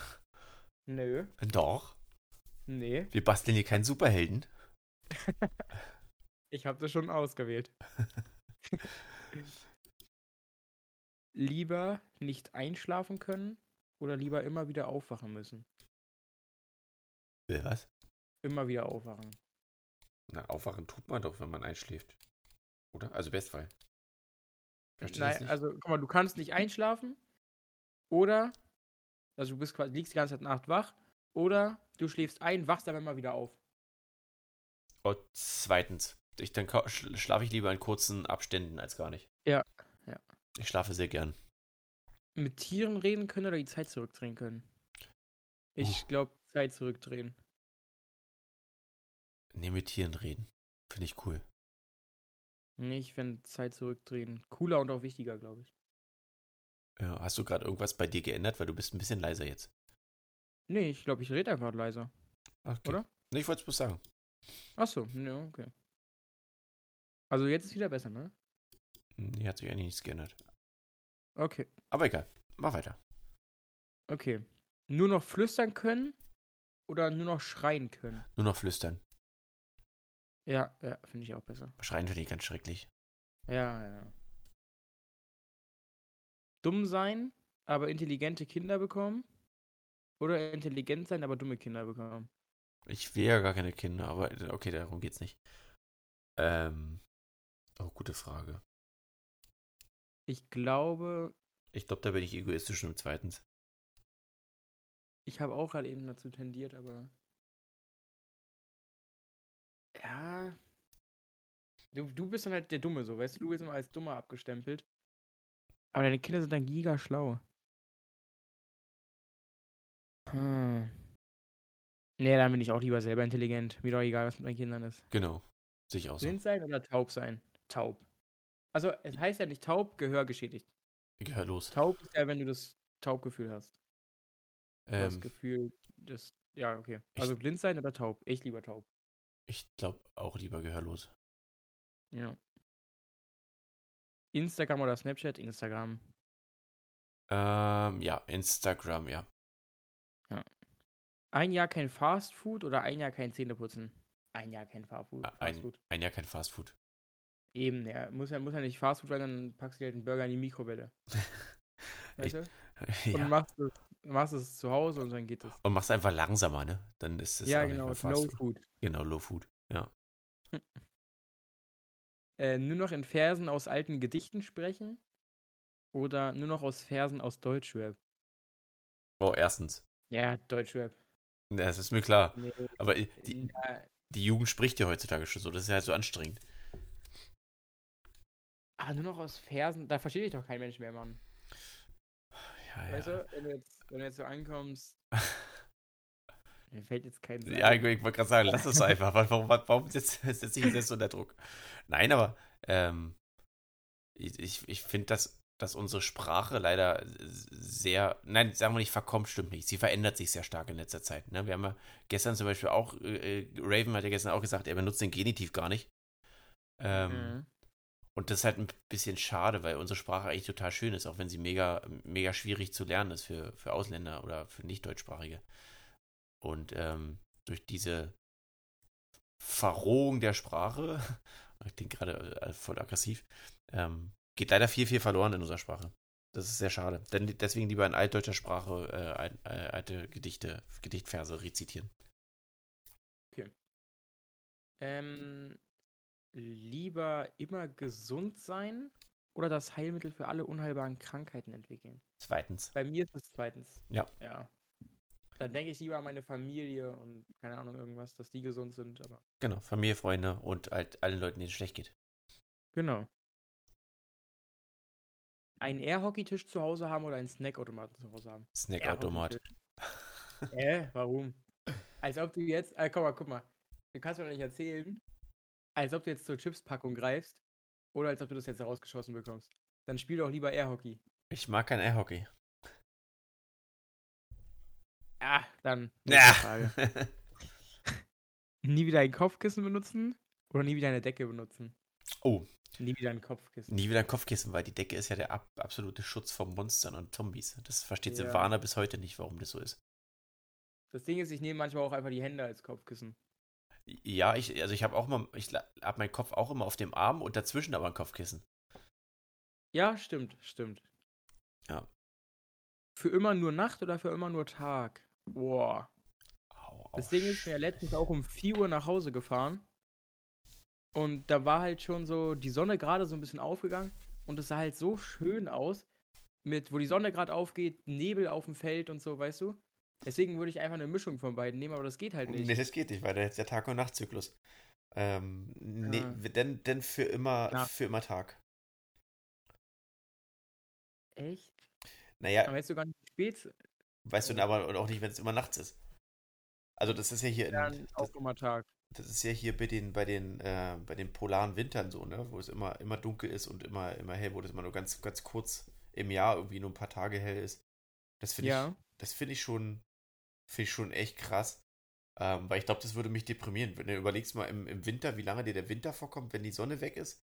Nö, Doch. nee, Wir basteln hier keinen Superhelden. (laughs) ich habe das schon ausgewählt. (laughs) lieber nicht einschlafen können oder lieber immer wieder aufwachen müssen? Was? Immer wieder aufwachen. Na, aufwachen tut man doch, wenn man einschläft. Oder? Also Bestfall. Verstehst du Nein, nicht? also guck mal, du kannst nicht einschlafen oder also du bist quasi, liegst die ganze Zeit Nacht wach oder du schläfst ein, wachst aber immer wieder auf. Oh, zweitens. Ich, dann schlafe ich lieber in kurzen Abständen als gar nicht. Ja, ja. Ich schlafe sehr gern. Mit Tieren reden können oder die Zeit zurückdrehen können? Ich glaube, Zeit zurückdrehen. Nee, mit Tieren reden. Finde ich cool. Nee, ich finde Zeit zurückdrehen cooler und auch wichtiger, glaube ich. Ja, hast du gerade irgendwas bei dir geändert? Weil du bist ein bisschen leiser jetzt. Nee, ich glaube, ich rede einfach leiser. Okay. Oder? Nee, ich wollte es bloß sagen. Achso, ja, okay. Also jetzt ist wieder besser, ne? Nee, hat sich eigentlich nichts geändert. Okay, Aber egal. Mach weiter. okay. Nur noch flüstern können oder nur noch schreien können? Nur noch flüstern. Ja, ja, finde ich auch besser. Schreien finde ich ganz schrecklich. Ja, ja. Dumm sein, aber intelligente Kinder bekommen? Oder intelligent sein, aber dumme Kinder bekommen? Ich will ja gar keine Kinder, aber okay, darum geht's nicht. Ähm. Oh, gute Frage. Ich glaube, Ich glaube, da bin ich egoistisch im zweitens. ich habe auch gerade eben dazu tendiert, aber. Ja. Du, du bist dann halt der Dumme, so, weißt du? Du bist immer als Dummer abgestempelt. Aber deine Kinder sind dann giga schlau. Hm. Nee, dann bin ich auch lieber selber intelligent. Mir doch egal, was mit meinen Kindern ist. Genau. Sehe ich auch so. Blind sein oder taub sein? Taub. Also, es heißt ja nicht taub, Gehör geschädigt. Gehör los. Taub ist ja, wenn du das Taubgefühl hast. Das Ähm, Gefühl, das. Ja, okay. ich- Also blind sein oder taub? Ich lieber taub. Ich glaube auch lieber gehörlos. Ja. Instagram oder Snapchat? Instagram. Ähm, ja, Instagram, ja. Ein Jahr kein Fast Food oder ein Jahr kein Zähneputzen? Ein Jahr kein Fast Food. Ein, ein Jahr kein Fastfood. Eben, ja. Muss ja, muss ja nicht Fast Food sein, dann packst du dir halt einen Burger in die Mikrowelle. (laughs) Weißt du? Und ja. machst es, machst es zu Hause und dann geht es. Und mach's einfach langsamer, ne? Dann ist es Ja, genau. Fastfood. Food. Genau, Low Food. Ja. Äh, nur noch in Versen aus alten Gedichten sprechen? Oder nur noch aus Versen aus Deutschrap? Oh, erstens. Ja, Deutschrap. Ja, das ist mir klar. Nee, Aber die, ja, die Jugend spricht ja heutzutage schon so. Das ist ja halt so anstrengend. aber nur noch aus Versen, da versteht dich doch kein Mensch mehr, Mann. Ja, Weißt ja. du, wenn du jetzt, wenn du jetzt so ankommst, (laughs) mir fällt jetzt kein Satz Ja, ich, ich wollte gerade sagen, lass es einfach. Warum, warum, setzt setz ich jetzt unter Druck? Nein, aber ähm, ich, ich, ich finde, dass, dass unsere Sprache leider sehr, nein, sagen wir nicht verkommt, stimmt nicht. Sie verändert sich sehr stark in letzter Zeit. Ne? Wir haben ja gestern zum Beispiel auch, äh, Raven hat ja gestern auch gesagt, er benutzt den Genitiv gar nicht. Ähm, mhm. Und das ist halt ein bisschen schade, weil unsere Sprache eigentlich total schön ist, auch wenn sie mega, mega schwierig zu lernen ist für, für Ausländer oder für Nicht-Deutschsprachige. Und ähm, durch diese Verrohung der Sprache, (laughs) ich klingt gerade äh, voll aggressiv, ähm, geht leider viel, viel verloren in unserer Sprache. Das ist sehr schade. Denn deswegen lieber in altdeutscher Sprache äh, äh, alte Gedichte, Gedichtverse rezitieren. Okay. Ähm, lieber immer gesund sein oder das Heilmittel für alle unheilbaren Krankheiten entwickeln? Zweitens. Bei mir ist es zweitens. Ja. Ja. Dann denke ich lieber an meine Familie und keine Ahnung, irgendwas, dass die gesund sind. Aber genau, Familie, Freunde und halt allen Leuten, denen es schlecht geht. Genau. Einen Air-Hockey-Tisch zu Hause haben oder einen Snackautomaten zu Hause haben? Snackautomat. Hä? Äh, warum? Als ob du jetzt. Äh, komm mal, guck mal. Du kannst mir doch nicht erzählen, als ob du jetzt zur Chips-Packung greifst oder als ob du das jetzt rausgeschossen bekommst. Dann spiel doch lieber Air-Hockey. Ich mag kein Air-Hockey. Ah, dann. Ja. Frage. (laughs) nie wieder ein Kopfkissen benutzen oder nie wieder eine Decke benutzen? Oh. Nie wieder ein Kopfkissen. Nie wieder ein Kopfkissen, weil die Decke ist ja der ab absolute Schutz vor Monstern und Zombies. Das versteht ja. Silvana bis heute nicht, warum das so ist. Das Ding ist, ich nehme manchmal auch einfach die Hände als Kopfkissen. Ja, ich, also ich habe auch immer, ich habe meinen Kopf auch immer auf dem Arm und dazwischen aber ein Kopfkissen. Ja, stimmt, stimmt. Ja. Für immer nur Nacht oder für immer nur Tag? Boah. Deswegen ist mir letztens auch um 4 Uhr nach Hause gefahren. Und da war halt schon so die Sonne gerade so ein bisschen aufgegangen. Und es sah halt so schön aus, mit wo die Sonne gerade aufgeht, Nebel auf dem Feld und so, weißt du? Deswegen würde ich einfach eine Mischung von beiden nehmen, aber das geht halt nicht. Nee, das geht nicht, weil da jetzt der Tag- und Nachtzyklus. Ähm, nee, ja. denn, denn für immer, ja. für immer Tag. Echt? Naja. Aber weißt du gar nicht, wie spät Weißt du aber auch nicht, wenn es immer nachts ist. Also das ist ja hier in, in auch immer Tag. Das ist ja hier bei den, bei den, äh, bei den polaren Wintern so, ne? Wo es immer, immer dunkel ist und immer, immer hell, wo das immer nur ganz, ganz kurz im Jahr irgendwie nur ein paar Tage hell ist. Das finde ja. ich, das finde ich schon, finde ich schon echt krass. Ähm, weil ich glaube, das würde mich deprimieren. Wenn du überlegst mal im, im Winter, wie lange dir der Winter vorkommt, wenn die Sonne weg ist.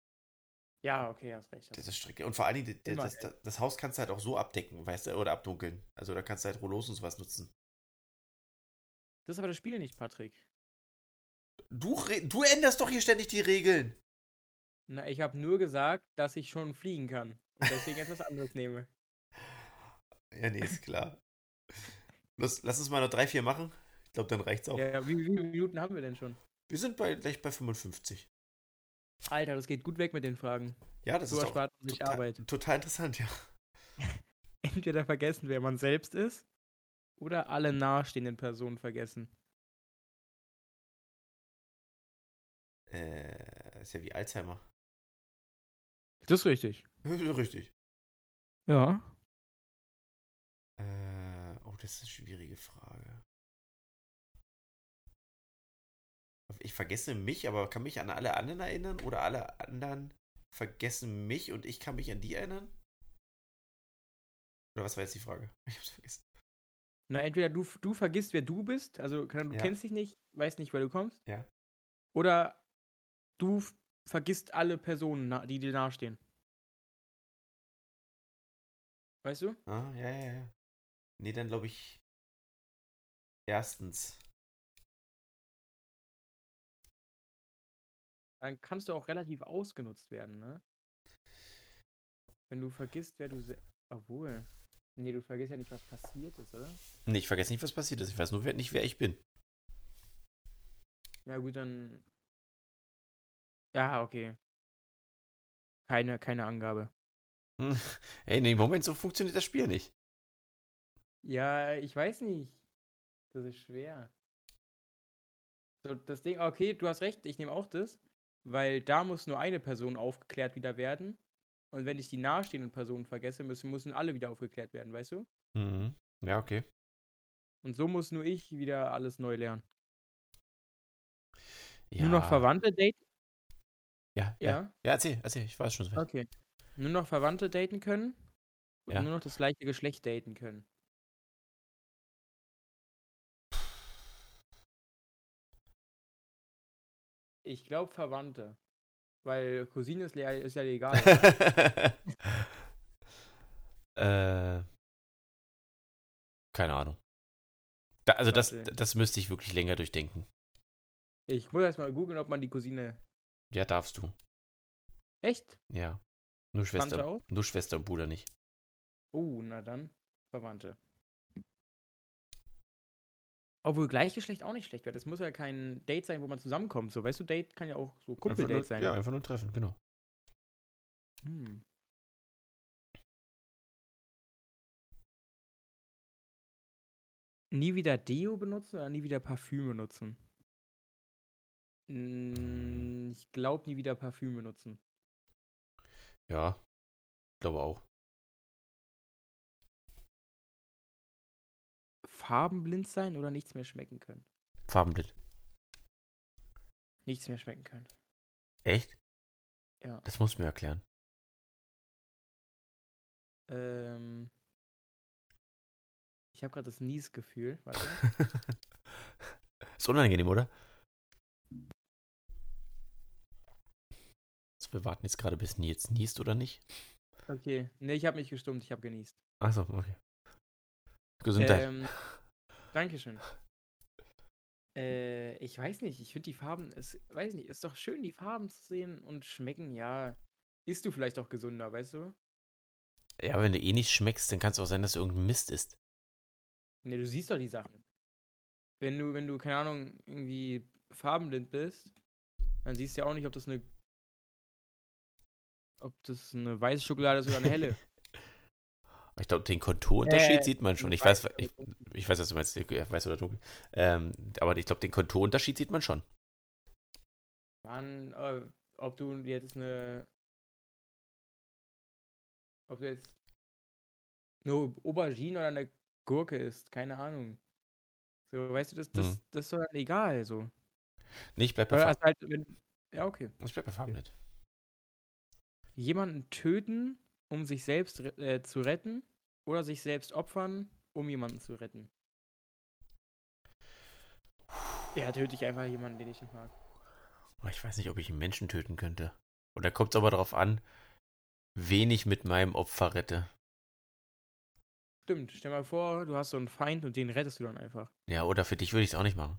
Ja, okay, hast recht. Das ist schrecklich. Und vor allen Dingen, das, das, das, Haus kannst du halt auch so abdecken, weißt du, oder abdunkeln. Also da kannst du halt Rollos und sowas nutzen. Das ist aber das Spiel nicht, Patrick. Du, du änderst doch hier ständig die Regeln. Na, ich habe nur gesagt, dass ich schon fliegen kann. Und deswegen etwas (laughs) anderes nehme. Ja, nee, ist klar. Los, lass uns mal noch drei, vier machen. Ich glaube, dann reicht's auch. Ja, wie, wie viele Minuten haben wir denn schon? Wir sind bei, gleich bei 55. Alter, das geht gut weg mit den Fragen. Ja, das so ist auch total, Arbeit. total interessant, ja. (laughs) Entweder vergessen, wer man selbst ist, oder alle nahestehenden Personen vergessen. Äh, ist ja wie Alzheimer. Das ist richtig. (laughs) richtig. Ja. Das ist eine schwierige Frage. Ich vergesse mich, aber kann mich an alle anderen erinnern oder alle anderen vergessen mich und ich kann mich an die erinnern? Oder was war jetzt die Frage? (laughs) Ich hab's vergessen. Na, entweder du, du vergisst, wer du bist, also du ja. kennst dich nicht, weißt nicht, wer du kommst. Ja. Oder du vergisst alle Personen, die dir nahestehen. Weißt du? Ah, ja, ja, ja. Nee, dann glaube ich. Erstens. Dann kannst du auch relativ ausgenutzt werden, ne? Wenn du vergisst, wer du. Obwohl. Nee, du vergisst ja nicht, was passiert ist, oder? Nee, ich vergesse nicht, was passiert ist. Ich weiß nur nicht, wer ich bin. Ja, gut, dann. Ja, okay. Keine, keine Angabe. (laughs) Ey, nee, Moment, so funktioniert das Spiel nicht. Ja, ich weiß nicht. Das ist schwer. So, das Ding, okay, du hast recht, ich nehme auch das, weil da muss nur eine Person aufgeklärt wieder werden und wenn ich die nahestehenden Personen vergesse, müssen, müssen alle wieder aufgeklärt werden, weißt du? Mhm. Ja, okay. Und so muss nur ich wieder alles neu lernen. Ja. Nur noch Verwandte daten? Ja, ja. Ja, ja erzähl, erzähl, ich weiß schon. Okay. Nur noch Verwandte daten können Und Ja. nur noch das gleiche Geschlecht daten können. Ich glaube Verwandte. Weil Cousine ist, ist ja legal. (laughs) äh, keine Ahnung. Da, also das, das müsste ich wirklich länger durchdenken. ich muss erst mal googeln, ob man die Cousine. Ja, darfst du. Echt? Ja. Nur Schwester, nur Schwester und Bruder nicht. Oh, na dann. Verwandte. Obwohl Gleichgeschlecht auch nicht schlecht wäre. Das muss ja kein Date sein, wo man zusammenkommt. So, weißt du, Date kann ja auch so nur, sein. ja, einfach nur treffen, genau. Hm. Nie wieder Deo benutzen oder nie wieder Parfüm benutzen? Mm, Ich glaube, nie wieder Parfüm benutzen. Ja, glaube auch. Farbenblind sein oder nichts mehr schmecken können? Farbenblind. Nichts mehr schmecken können. Echt? Ja. Das musst du mir erklären. Ähm, ich habe gerade das Nies-Gefühl. (laughs) Ist unangenehm, oder? Also wir warten jetzt gerade, bis Nils niest oder nicht. Okay. Nee, ich habe nicht gestummt, ich habe genießt. Achso, okay. Gesundheit. Ähm, Dankeschön. Äh, ich weiß nicht, ich finde die Farben, es weiß nicht, ist doch schön, die Farben zu sehen und schmecken, ja. Isst du vielleicht auch gesünder, weißt du? ja, wenn du eh nicht schmeckst, dann kann es auch sein, dass du irgendein Mist isst. Ne, du siehst doch die Sachen. Wenn du, wenn du, keine Ahnung, irgendwie farbenblind bist, dann siehst du ja auch nicht, ob das eine ob das eine weiße Schokolade ist oder eine helle. (laughs) Ich glaube, den Konturunterschied Äh, sieht man schon. Ich weiß ich, ich weiß, was du meinst, weiß oder dunkel. Ähm, aber ich glaube, den Konturunterschied sieht man schon. Mann, äh, ob du jetzt eine. Ob du jetzt eine Aubergine oder eine Gurke isst, keine Ahnung. So, weißt du, das, das, Mhm. das ist doch egal, so. Nee, ich bleib bei, Oder Farb, hast halt, ja, okay. ich bleib bei Farbenblind. Jemanden töten, um sich selbst äh, zu retten, oder sich selbst opfern, um jemanden zu retten. Ja, töte ich einfach jemanden, den ich nicht mag. Ich weiß nicht, ob ich einen Menschen töten könnte. Oder kommt es aber darauf an, wen ich mit meinem Opfer rette. Stimmt, stell mal vor, du hast so einen Feind und den rettest du dann einfach. Ja, oder für dich würde ich es auch nicht machen.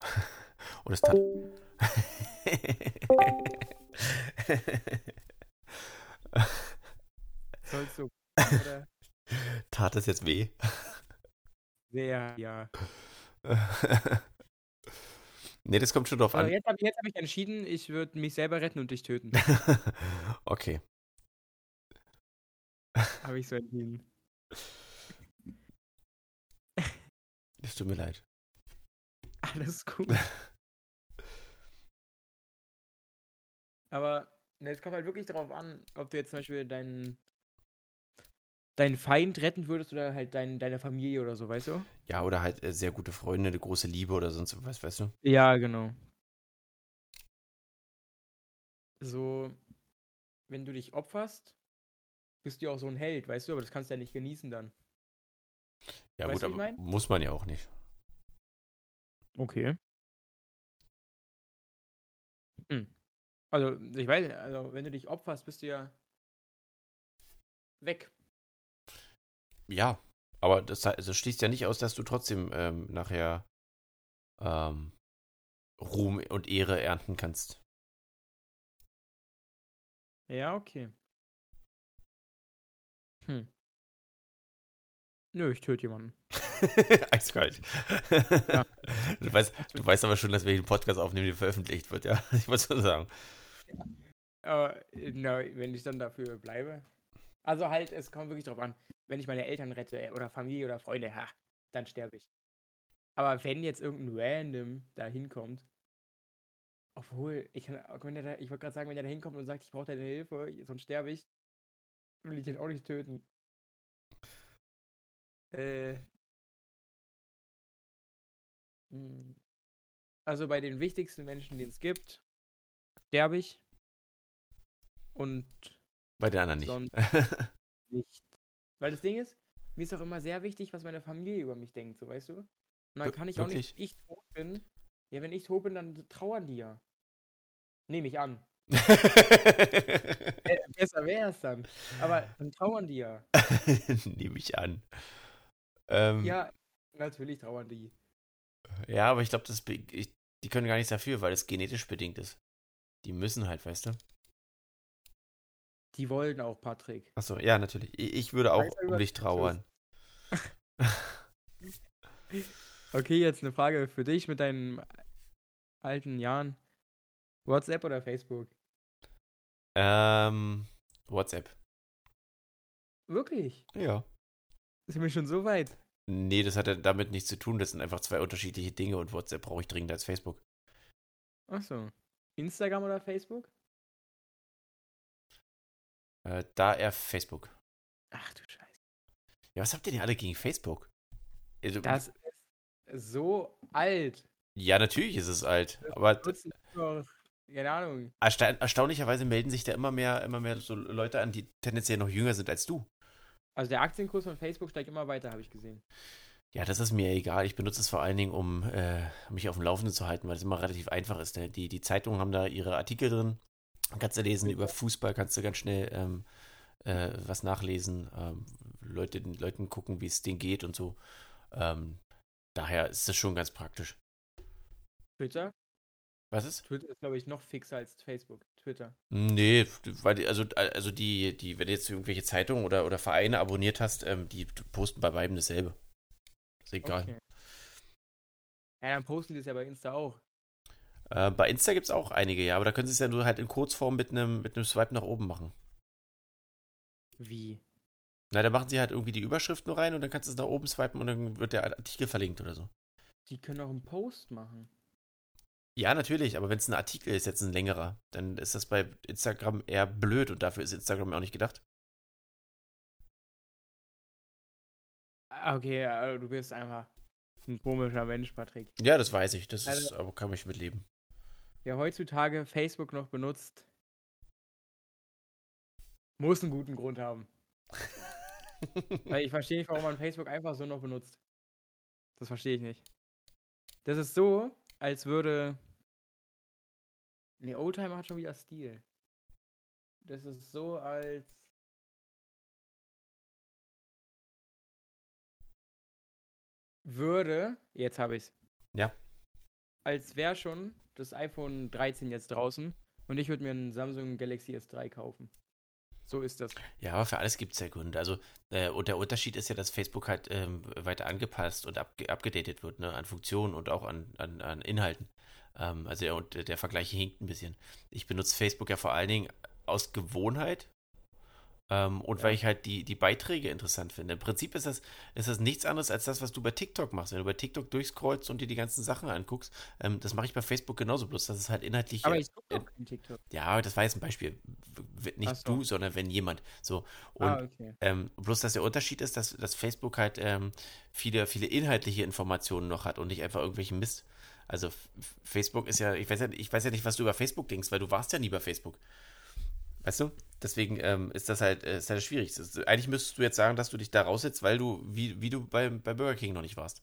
(laughs) Und es tat. (laughs) (laughs) (laughs) Sollst du. Oder? (laughs) tat es jetzt weh? Sehr, ja. (laughs) nee, das kommt schon drauf Also an. jetzt habe hab ich entschieden, ich würde mich selber retten und dich töten. okay. habe ich so entschieden. Es tut mir leid. Alles gut. Aber ne, es kommt halt wirklich darauf an, ob du jetzt zum Beispiel deinen deinen Feind retten würdest oder halt dein, deine Familie oder so, weißt du? Ja, oder halt äh, sehr gute Freunde, eine große Liebe oder sonst was, weißt du? Ja, genau. So, wenn du dich opferst, bist du auch so ein Held, weißt du, aber das kannst du ja nicht genießen dann. Ja, Weißt gut, aber mein? muss man ja auch nicht. Okay. Hm. Also, ich weiß nicht, also wenn du dich opferst, bist du ja weg. Ja, aber das, das schließt ja nicht aus, dass du trotzdem ähm, nachher ähm, Ruhm und Ehre ernten kannst. Ja, okay. Hm. Nö, ich töte jemanden. (laughs) Eiskalt. Du, weißt, du weißt aber schon, dass wir den Podcast aufnehmen, der veröffentlicht wird, ja? (laughs) Ich muss so sagen. Äh, na, wenn ich dann dafür bleibe. Also halt, es kommt wirklich drauf an. Wenn ich meine Eltern rette äh, oder Familie oder Freunde, ha, dann sterbe ich. Aber wenn jetzt irgendein Random da hinkommt, obwohl, ich ich wollte gerade sagen, wenn der da hinkommt und sagt, ich brauche deine Hilfe, sonst sterbe ich, will ich den auch nicht töten. Äh. hm. Also bei den wichtigsten Menschen, die es gibt, sterbe ich. Und Bei den anderen nicht. (laughs) Nicht. Weil das Ding ist, mir ist auch immer sehr wichtig, was meine Familie über mich denkt, so weißt du? Und dann kann ich auch nicht, wirklich? ich tot bin. Ja, wenn ich tot bin, dann trauern die ja. Nehme ich an. (laughs) Besser wäre es dann. Aber dann trauern die ja. (laughs) Nehme ich an. Ähm, ja. Ja, natürlich trauern die. aber ich glaube, die können gar nichts dafür, weil es genetisch bedingt ist. Die müssen halt, weißt du? Die wollen auch, Patrick. Achso, ja, natürlich. Ich, würde auch um dich trauern. (laughs) Okay, jetzt eine Frage für dich mit deinen alten Jahren. WhatsApp oder Facebook? Ähm, WhatsApp. Wirklich? Ja. Sind wir schon so weit? Nee, das hat ja damit nichts zu tun. Das sind einfach zwei unterschiedliche Dinge und WhatsApp brauche ich dringender als Facebook. Achso. Instagram oder Facebook? Äh, da eher Facebook. Ach du Scheiße. Ja, was habt ihr denn alle gegen Facebook? Also, Das ist so alt. ja, natürlich ist es alt. Aber Nutzen doch, keine Ahnung. ersta erstaunlicherweise melden sich da immer mehr, immer mehr so Leute an, die tendenziell noch jünger sind als du. Also der Aktienkurs von Facebook steigt immer weiter, habe ich gesehen. Ja, das ist mir egal. Ich benutze es vor allen Dingen, um äh, mich auf dem Laufenden zu halten, weil es immer relativ einfach ist. Ne? Die, die Zeitungen haben da ihre Artikel drin. Kannst du lesen über Fußball, kannst du ganz schnell ähm, äh, was nachlesen, ähm, Leute, den Leuten gucken, wie es denen geht und so. Ähm, daher ist das schon ganz praktisch. Twitter? Was ist? Twitter ist, glaube ich, noch fixer als Facebook. Twitter. Nee, weil die, also, also die, die, wenn du jetzt irgendwelche Zeitungen oder, oder Vereine abonniert hast, ähm, die posten bei beiden dasselbe. Ist egal. Okay. Ja, dann posten die es ja bei Insta auch. Äh, bei Insta gibt es auch einige, ja, aber da können sie es ja nur halt in Kurzform mit einem mit einem Swipe nach oben machen. Wie? Na, da machen sie halt irgendwie die Überschrift nur rein und dann kannst du es nach oben swipen und dann wird der Artikel verlinkt oder so. Die können auch einen Post machen. Ja, natürlich, aber wenn es ein Artikel ist, jetzt ein längerer, dann ist das bei Instagram eher blöd und dafür ist Instagram auch nicht gedacht. Okay, also du bist einfach ein komischer Mensch, Patrick. Ja, das weiß ich, das ist, Also- aber kann ich mitleben. Wer heutzutage Facebook noch benutzt, muss einen guten Grund haben. (laughs) Weil ich verstehe nicht, warum man Facebook einfach so noch benutzt. Das verstehe ich nicht. Das ist so, als würde. Ne, Oldtimer hat schon wieder Stil. Das ist so, als. Würde. Jetzt habe ich's. Ja. Als wäre schon das iPhone 13 jetzt draußen und ich würde mir einen Samsung Galaxy S3 kaufen. So ist das. Ja, aber für alles gibt es ja Gründe. Also, äh, und der Unterschied ist ja, dass Facebook halt ähm, weiter angepasst und abge abgedatet wird, ne, an Funktionen und auch an, an, an Inhalten. Ähm, also, der, und der Vergleich hinkt ein bisschen. Ich benutze Facebook ja vor allen Dingen aus Gewohnheit ähm, und Ja. weil ich halt die, die Beiträge interessant finde. Im Prinzip ist das, ist das nichts anderes als das, was du bei TikTok machst. Wenn du bei TikTok durchscrollst und dir die ganzen Sachen anguckst, ähm, das mache ich bei Facebook genauso, bloß dass es halt inhaltlich. Aber ich gucke doch kein TikTok. ja, das war jetzt ein Beispiel. Nicht so. du, sondern wenn jemand. So. Und ah, okay. ähm, bloß, dass der Unterschied ist, dass, dass Facebook halt ähm, viele, viele inhaltliche Informationen noch hat und nicht einfach irgendwelchen Mist. Also Facebook ist ja, ich weiß ja, ich weiß ja nicht, was du über Facebook denkst, weil du warst ja nie bei Facebook. Weißt du? Deswegen ähm, ist das halt, äh, ist halt schwierig. Das ist, eigentlich müsstest du jetzt sagen, dass du dich da raussetzt, weil du, wie, wie du bei, bei Burger King noch nicht warst.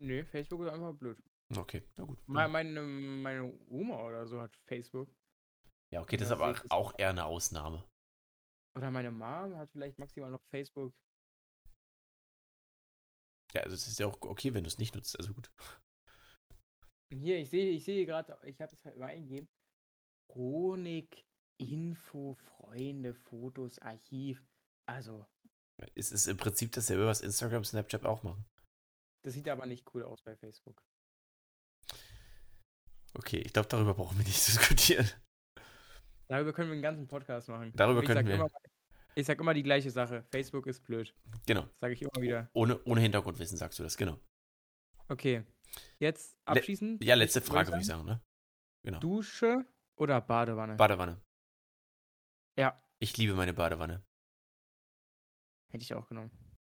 Nö, Facebook ist einfach blöd. Okay, na gut. Me- Meine, meine Oma oder so hat Facebook. Ja, okay, das ist aber auch eher eine Ausnahme. Oder meine Mom hat vielleicht maximal noch Facebook. Ja, also es ist ja auch okay, wenn du es nicht nutzt. Also gut. Hier, ich sehe, ich sehe gerade, ich habe es halt mal eingegeben. Chronik, Info, Freunde, Fotos, Archiv. Also, Es ist im Prinzip dasselbe, was Instagram, Snapchat auch machen. das sieht aber nicht cool aus bei Facebook. Okay, ich glaube, darüber brauchen wir nicht (laughs) diskutieren. Darüber können wir einen ganzen Podcast machen. Darüber sag wir- Immer, ich sag immer die gleiche Sache. Facebook ist blöd. Genau. Sage ich immer wieder. Ohne, ohne Hintergrundwissen sagst du das, genau. Okay. Jetzt abschließend. Ja, letzte Frage, würde ich sagen, ne? Genau. Dusche oder Badewanne? Badewanne. ja, Ich liebe meine Badewanne. hätte ich auch genommen.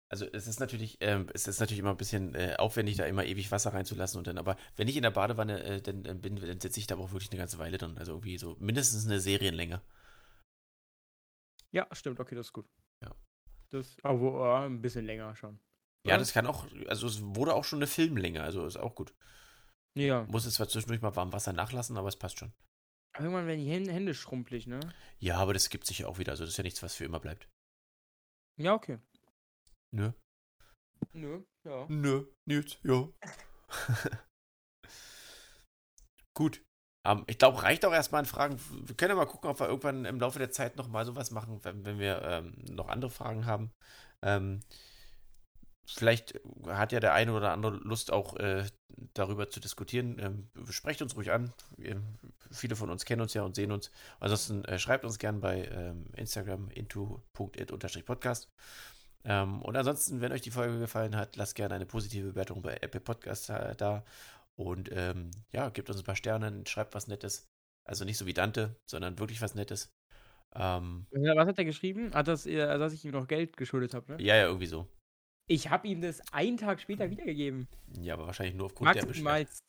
Also es ist natürlich, ähm, es ist natürlich immer ein bisschen äh, aufwendig, da immer ewig Wasser reinzulassen und dann, aber wenn ich in der Badewanne äh, dann, dann bin, dann sitze ich da auch wirklich eine ganze Weile drin. Also irgendwie so mindestens eine Serienlänge. Ja, stimmt, okay, das ist gut. Ja. Das, aber ein bisschen länger schon. Ja, das kann auch, also es wurde auch schon eine Filmlänge, also ist auch gut. Ja. Muss es zwar zwischendurch mal warm Wasser nachlassen, aber es passt schon. Irgendwann werden die Hände schrumpelig, ne? Ja, aber das gibt sich ja auch wieder. Also das ist ja nichts, was für immer bleibt. Ja, okay. Nö. Nö, ja. Nö, nicht, ja. (laughs) Gut. Um, ich glaube, reicht auch erstmal an Fragen. Wir können ja mal gucken, ob wir irgendwann im Laufe der Zeit nochmal sowas machen, wenn, wenn wir ähm, noch andere Fragen haben. Ähm, vielleicht hat ja der eine oder andere Lust auch äh, darüber zu diskutieren. Ähm, sprecht uns ruhig an. Wir, viele von uns kennen uns ja und sehen uns. Ansonsten äh, schreibt uns gern bei ähm, Instagram into.it-podcast. Ähm, und ansonsten, wenn euch die Folge gefallen hat, lasst gerne eine positive Bewertung bei Apple Podcasts äh, da. Und ähm, ja, gebt uns ein paar Sterne, schreibt was Nettes. Also nicht so wie Dante, sondern wirklich was Nettes. Ähm, Was hat er geschrieben? Hat das, äh, dass ich ihm noch Geld geschuldet habe, ne? ja, ja, irgendwie so. Ich habe ihm das einen Tag später wiedergegeben. Ja, aber wahrscheinlich nur aufgrund der Beschwerden. Maximal.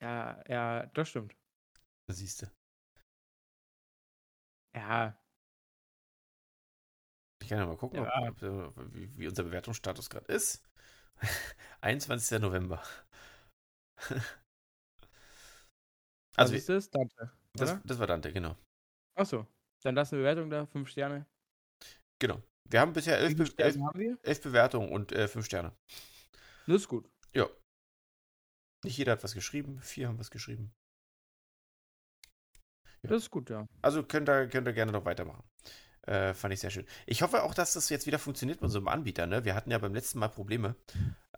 Ja, ja, das stimmt. Siehst du. Ja, Ich kann ja mal gucken, Ja. ob, ob, äh, wie, wie unser Bewertungsstatus gerade ist. (laughs) 21. November. (laughs) also ist das Dante, das, das war Dante, genau. Achso, dann lass eine Bewertung da, fünf Sterne. Genau. Wir haben bisher elf, Be elf, haben elf Bewertungen und äh, fünf Sterne. Das ist gut. Ja. Nicht jeder hat was geschrieben, vier haben was geschrieben. Ja. Das ist gut, ja. Also könnt ihr, könnt ihr gerne noch weitermachen. Äh, fand ich sehr schön. Ich hoffe auch, dass das jetzt wieder funktioniert mit unserem Anbieter. Ne? Wir hatten ja beim letzten Mal Probleme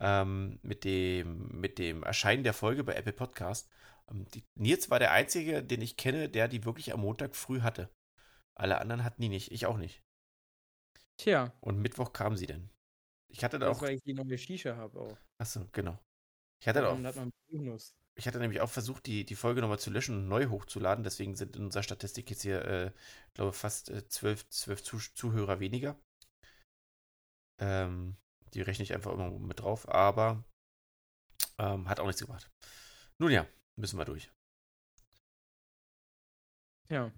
ähm, mit, dem, mit dem Erscheinen der Folge bei Apple Podcast. Ähm, die, Nils war der Einzige, den ich kenne, der die wirklich am Montag früh hatte. Alle anderen hatten die nicht. Ich auch nicht. Tja, Und Mittwoch kam sie denn. Ich hatte da auch. weil ich die neue Shisha habe auch. Achso, genau. Ich hatte da auch. Ich hatte nämlich auch versucht, die, die Folge nochmal zu löschen und neu hochzuladen. Deswegen sind in unserer Statistik jetzt hier, äh, glaube fast äh, zwölf, zwölf Zuh Zuhörer weniger. Ähm, die rechne ich einfach immer mit drauf, aber ähm, hat auch nichts gebracht. Nun ja, müssen wir durch. Ja.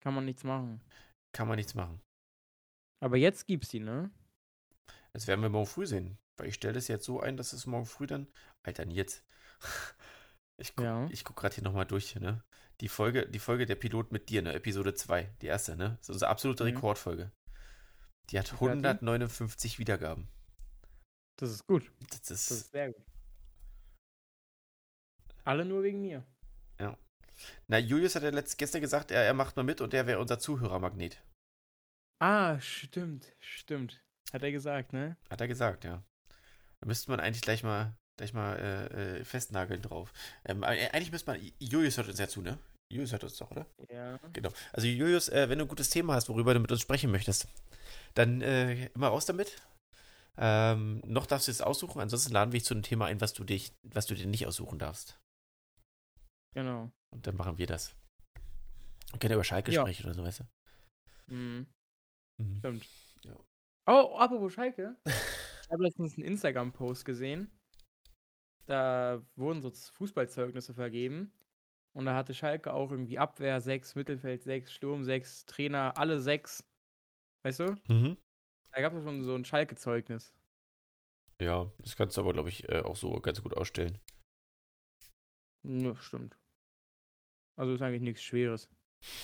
Kann man nichts machen. Kann man nichts machen. Aber jetzt gibt's die, ne? Das werden wir morgen früh sehen. Weil ich stelle das jetzt so ein, dass es morgen früh dann. Alter, jetzt. (laughs) Ich guck, Ja. guck gerade hier nochmal durch, ne? Die Folge, die Folge der Pilot mit dir, ne? Episode 2, die erste, ne? Das ist unsere absolute Mhm. Rekordfolge. Die hat Wie viel hat die? 159 Wiedergaben. Das ist gut. Das ist, Das ist sehr gut. Alle nur wegen mir. Na, Julius hat ja letzt, gestern gesagt, er, er macht mal mit und er wäre unser Zuhörermagnet. Ah, stimmt, stimmt. Hat er gesagt, ne? Hat er gesagt, ja. Da müsste man eigentlich gleich mal, gleich mal äh, äh, festnageln drauf. Ähm, äh, eigentlich müsste man, Julius hört uns ja zu, ne? Julius hört uns doch, oder? Ja. Genau. Also Julius, äh, wenn du ein gutes Thema hast, worüber du mit uns sprechen möchtest, dann äh, immer raus damit. Ähm, noch darfst du es aussuchen, ansonsten laden wir dich zu einem Thema ein, was du dich, was du dir nicht aussuchen darfst. Genau. Und dann machen wir das. Wir können über Schalke Ja. sprechen oder so, weißt du? Mhm. Mhm. Stimmt. Ja. Oh, apropos Schalke. (laughs) ich habe letztens einen Instagram-Post gesehen. Da wurden so Fußballzeugnisse vergeben. Und da hatte Schalke auch irgendwie Abwehr 6, Mittelfeld 6, Sturm 6, Trainer alle 6. Weißt du? Mhm. Da gab es schon so ein Schalke-Zeugnis. Ja, das kannst du aber, glaube ich, äh, auch so ganz gut ausstellen. Ja, stimmt. Also ist eigentlich nichts Schweres.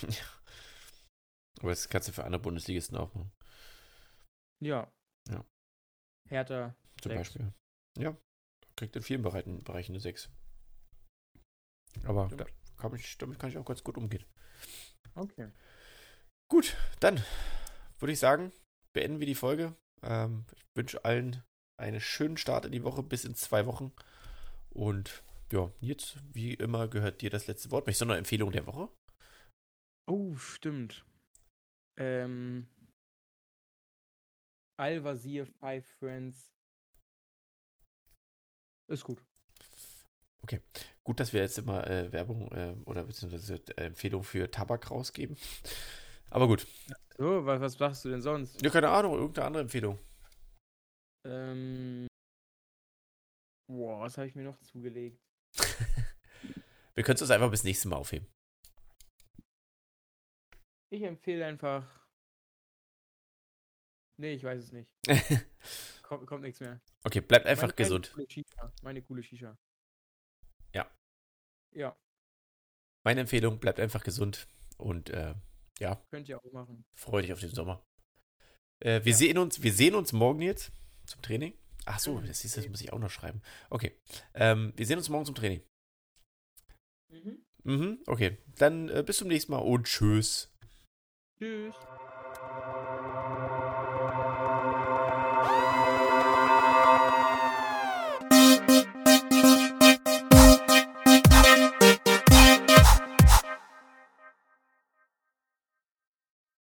(laughs) Aber das kannst du für andere Bundesligisten auch machen. Ja. Ja. Hertha. Zum Sechs. Beispiel. Ja. Kriegt in vielen Bereichen, Bereichen eine 6. Aber da kann ich, damit kann ich auch ganz gut umgehen. Okay. Gut, dann würde ich sagen, beenden wir die Folge. Ähm, ich wünsche allen einen schönen Start in die Woche bis in zwei Wochen. Und ja, jetzt, wie immer, gehört dir das letzte Wort. Möchtest du noch eine Empfehlung der Woche? Oh, stimmt. Ähm. Al-Wazir, Five Friends. Ist gut. Gut, dass wir jetzt immer äh, Werbung äh, oder beziehungsweise äh, Empfehlung für Tabak rausgeben. Aber gut. So, was, was machst du denn sonst? Ja, keine Ahnung, irgendeine andere Empfehlung. Ähm. Boah, was habe ich mir noch zugelegt? Wir können es uns einfach bis nächstes Mal aufheben. Ich empfehle einfach. Nee, ich weiß es nicht. (laughs) kommt, kommt nichts mehr. Okay, bleibt einfach meine, gesund. Meine coole Shisha. Meine coole Shisha. Ja. Ja, Meine Empfehlung, bleibt einfach gesund und äh, ja, könnt ihr auch machen. freu dich auf den Sommer. Äh, wir Ja. sehen uns, wir sehen uns morgen jetzt zum Training. Ach so, Mhm. das, ist, das muss ich auch noch schreiben. Okay. Ähm, wir sehen uns morgen zum Training. Mhm. Mhm, okay. Dann äh, bis zum nächsten Mal und tschüss. Tschüss.